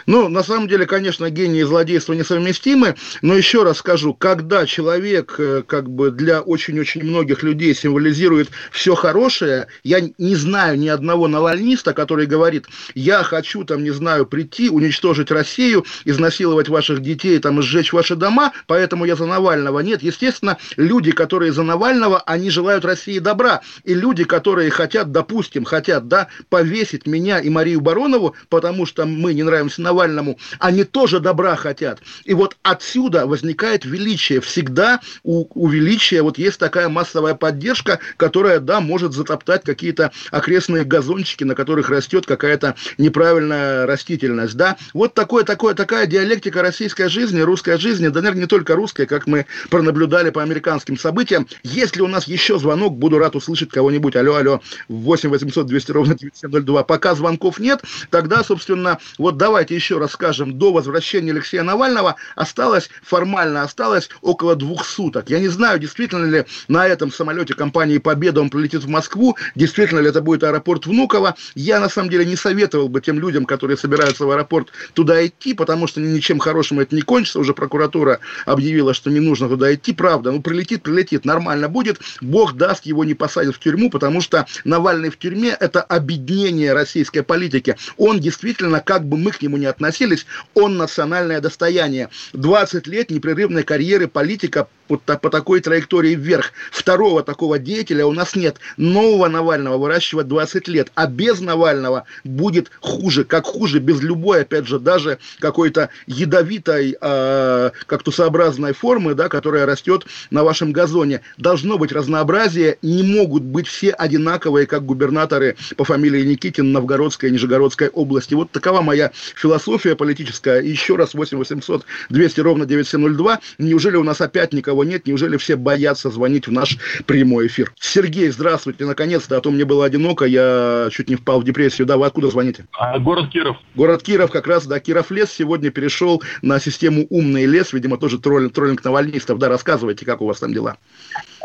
Ну, на самом деле, конечно, гений и злодейство несовместимы, но еще раз скажу, когда человек, э, как бы для очень-очень многих людей символизирует все хорошее, я не знаю ни одного навальниста, который говорит, я хочу, там, не знаю, прийти, уничтожить Россию, изнасиловать ваших детей, там, сжечь ваши дома, поэтому я за Навального. Нет, естественно, люди, которые за Навального, они желают России добра, и люди, которые хотят, допустим, хотят, да, повесить меня и Марию Баронову, потому что мы не нравимся Навальному, они тоже добра хотят. И вот отсюда возникает величие. Всегда у, у величия вот есть такая массовая поддержка, которая, да, может затоптать какие-то окрестные газончики, на которых растет какая-то неправильная растительность, да. Вот такое, такое, такая диалектика российской жизни, русской жизни, да, наверное, не только русской, как мы пронаблюдали по американским событиям. Если у нас еще звонок, буду рад услышать кого-нибудь. Алло, алло, 8 800 200 ровно 9702. Пока звонков нет, тогда, собственно, вот давайте еще раз скажем, до возвращения Алексея Навального осталось, формально осталось около двух суток. Я не знаю, действительно ли на этом самолете компании «Победа» он прилетит в Москву, действительно ли это будет аэропорт Внуково. Я, на самом деле, не советовал бы тем людям, которые собираются в аэропорт, туда идти, потому что ничем хорошим это не кончится. Уже прокуратура объявила, что не нужно туда идти. Правда, ну прилетит, прилетит, нормально будет. Бог даст, его не посадят в тюрьму, потому что Навальный в тюрьме – это объединение российской политики. Он действительно, как бы мы к нему не относились, он национальное достояние. 20 лет непрерывной карьеры политика по, такой траектории вверх. Второго такого деятеля у нас нет. Нового Навального выращивать 20 лет. А без Навального будет хуже. Как хуже без любой, опять же, даже какой-то ядовитой э, кактусообразной формы, да, которая растет на вашем газоне. Должно быть разнообразие. Не могут быть все одинаковые, как губернаторы по фамилии Никитин Новгородской и Нижегородской области. Вот такова моя философия политическая. Еще раз 8 800 200 ровно 9702. Неужели у нас опять никого нет? Неужели все боятся звонить в наш прямой эфир? Сергей, здравствуйте, наконец-то, а то мне было одиноко, я чуть не впал в депрессию. Да, вы откуда звоните? А, город Киров. Город Киров, как раз, да, Киров лес сегодня перешел на систему умный лес, видимо, тоже троллинг, троллинг навальнистов. Да, рассказывайте, как у вас там дела.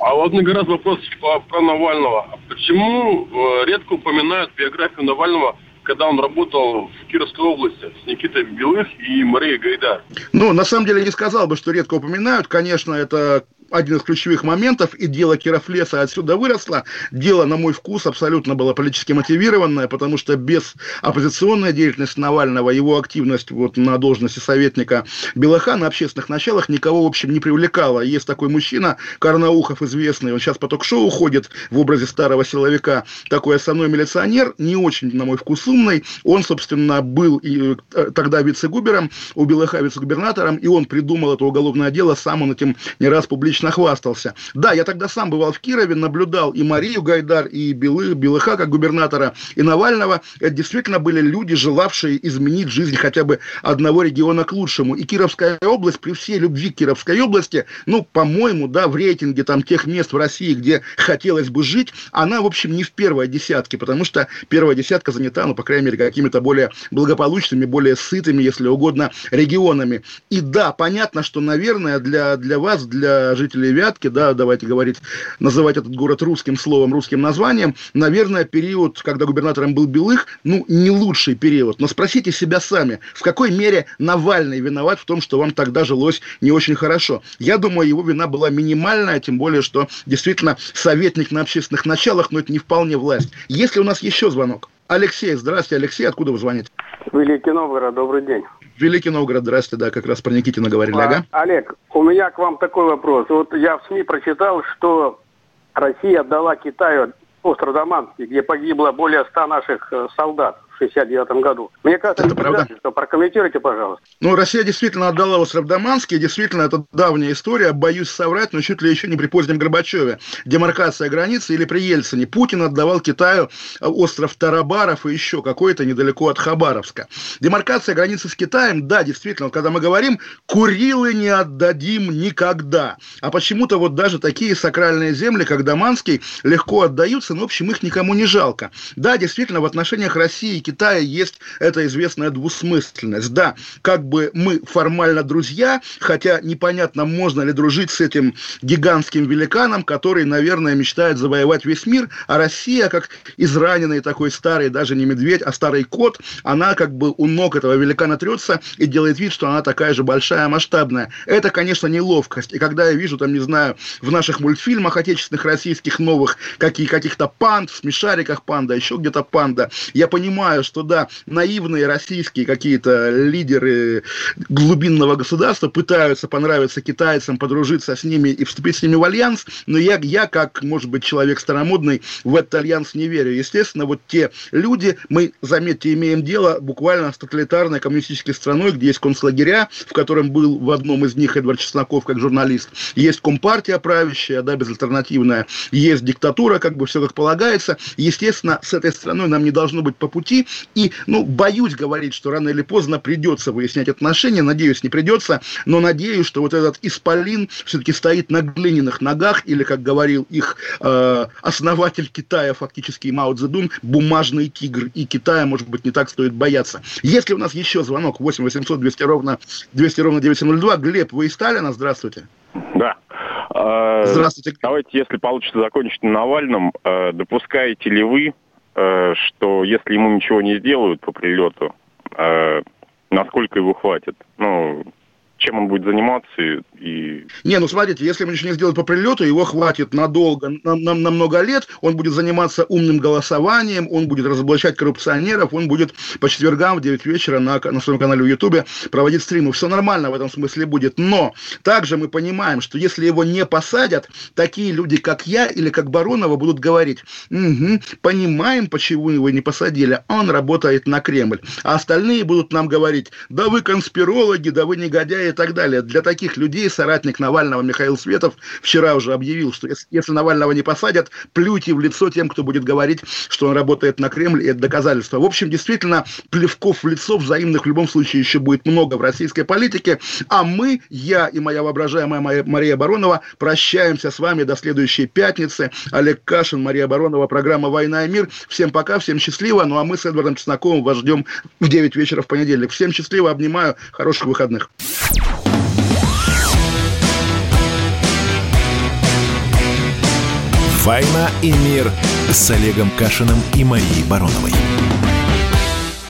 А вот мне раз вопрос про Навального. А Почему э, редко упоминают биографию Навального, когда он работал в Кировской области с Никитой Белых и Марией Гайдар? Ну, на самом деле, не сказал бы, что редко упоминают. Конечно, это один из ключевых моментов, и дело Кировлеса отсюда выросло. Дело, на мой вкус, абсолютно было политически мотивированное, потому что без оппозиционной деятельности Навального, его активность вот на должности советника Белаха на общественных началах никого, в общем, не привлекала. Есть такой мужчина, Карнаухов известный, он сейчас по ток-шоу ходит в образе старого силовика, такой основной милиционер, не очень, на мой вкус, умный. Он, собственно, был и э, тогда вице-губером, у Белаха вице-губернатором, и он придумал это уголовное дело, сам он этим не раз публично хвастался. Да, я тогда сам бывал в Кирове, наблюдал и Марию Гайдар, и Белы, Белыха как губернатора, и Навального. Это действительно были люди, желавшие изменить жизнь хотя бы одного региона к лучшему. И Кировская область, при всей любви к Кировской области, ну, по-моему, да, в рейтинге там тех мест в России, где хотелось бы жить, она, в общем, не в первой десятке, потому что первая десятка занята, ну, по крайней мере, какими-то более благополучными, более сытыми, если угодно, регионами. И да, понятно, что, наверное, для, для вас, для жителей Вятки, да, давайте говорить, называть этот город русским словом, русским названием, наверное, период, когда губернатором был Белых, ну, не лучший период. Но спросите себя сами, в какой мере Навальный виноват в том, что вам тогда жилось не очень хорошо. Я думаю, его вина была минимальная, тем более, что действительно советник на общественных началах, но это не вполне власть. Если у нас еще звонок. Алексей, здравствуйте, Алексей, откуда вы звоните? Великий Новгород, добрый день. Великий Новгород, здравствуйте, да, как раз про Никитина говорили, А, ага. Олег, у меня к вам такой вопрос. Вот я в СМИ прочитал, что Россия отдала Китаю остров Даманский, где погибло более 100 наших э, солдат в 69 году. Мне кажется, это предательство. Прокомментируйте, пожалуйста. Ну, Россия действительно отдала остров Даманский, действительно, это давняя история, боюсь соврать, но чуть ли еще не при позднем Горбачеве. Демаркация границы или при Ельцине. Путин отдавал Китаю э, остров Тарабаров и еще какой-то недалеко от Хабаровска. Демаркация границы с Китаем, да, действительно, вот когда мы говорим, Курилы не отдадим никогда. А почему-то вот даже такие сакральные земли, как Даманский, легко отдаются, но, в общем, их никому не жалко. Да, действительно, в отношениях России и Китая есть эта известная двусмысленность. Да, как бы мы формально друзья, хотя непонятно, можно ли дружить с этим гигантским великаном, который, наверное, мечтает завоевать весь мир, а Россия, как израненный такой старый, даже не медведь, а старый кот, она как бы у ног этого великана трется и делает вид, что она такая же большая, масштабная. Это, конечно, неловкость. И когда я вижу, там, не знаю, в наших мультфильмах отечественных, российских, новых, какие, каких-то панд, в смешариках панда, еще где-то панда, я понимаю, что, да, наивные российские какие-то лидеры глубинного государства пытаются понравиться китайцам, подружиться с ними и вступить с ними в альянс, но я, я как, может быть, человек старомодный, в этот альянс не верю. Естественно, вот те люди, мы, заметьте, имеем дело буквально с тоталитарной коммунистической страной, где есть концлагеря, в котором был в одном из них Эдвард Чесноков как журналист, есть компартия правящая, да, безальтернативная, есть диктатура, как бы все как полагается. Естественно, с этой страной нам не должно быть по пути, и, ну, боюсь говорить, что рано или поздно придется выяснять отношения, надеюсь, не придется, но надеюсь, что вот этот исполин все-таки стоит на глиняных ногах, или, как говорил их э, основатель Китая, фактически Мао Цзэдун, бумажный тигр, и Китая, может быть, не так стоит бояться. Если у нас еще звонок 8 800 200 ровно 200 ровно 902, Глеб, вы из Сталина, здравствуйте. Да. А, Здравствуйте. Давайте, если получится закончить на Навальном, э, допускаете ли вы, э, что если ему ничего не сделают по прилету, э, насколько его хватит? Ну, чем он будет заниматься и... Не, ну смотрите, если ему ничего не сделают по прилету, его хватит надолго, на, на- на много лет, он будет заниматься умным голосованием, он будет разоблачать коррупционеров, он будет по четвергам в 9 вечера на, на своем канале в Ютубе проводить стримы. Все нормально в этом смысле будет. Но также мы понимаем, что если его не посадят, такие люди, как я или как Баронова, будут говорить, «Мгм, понимаем, почему его не посадили, он работает на Кремль. А остальные будут нам говорить, да вы конспирологи, да вы негодяи и так далее. Для таких людей соратник Навального Михаил Светов вчера уже объявил, что если, Навального не посадят, плюйте в лицо тем, кто будет говорить, что он работает на Кремль, и это доказательство. В общем, действительно, плевков в лицо взаимных в любом случае еще будет много в российской политике, а мы, я и моя воображаемая Мария Баронова, прощаемся с вами до следующей пятницы. Олег Кашин, Мария Баронова, программа «Война и мир». Всем пока, всем счастливо. Ну а мы с Эдвардом Чесноковым вас ждем в 9 вечера в понедельник. Всем счастливо, обнимаю, хороших выходных. «Война и мир» с Олегом Кашиным и Марией Бароновой.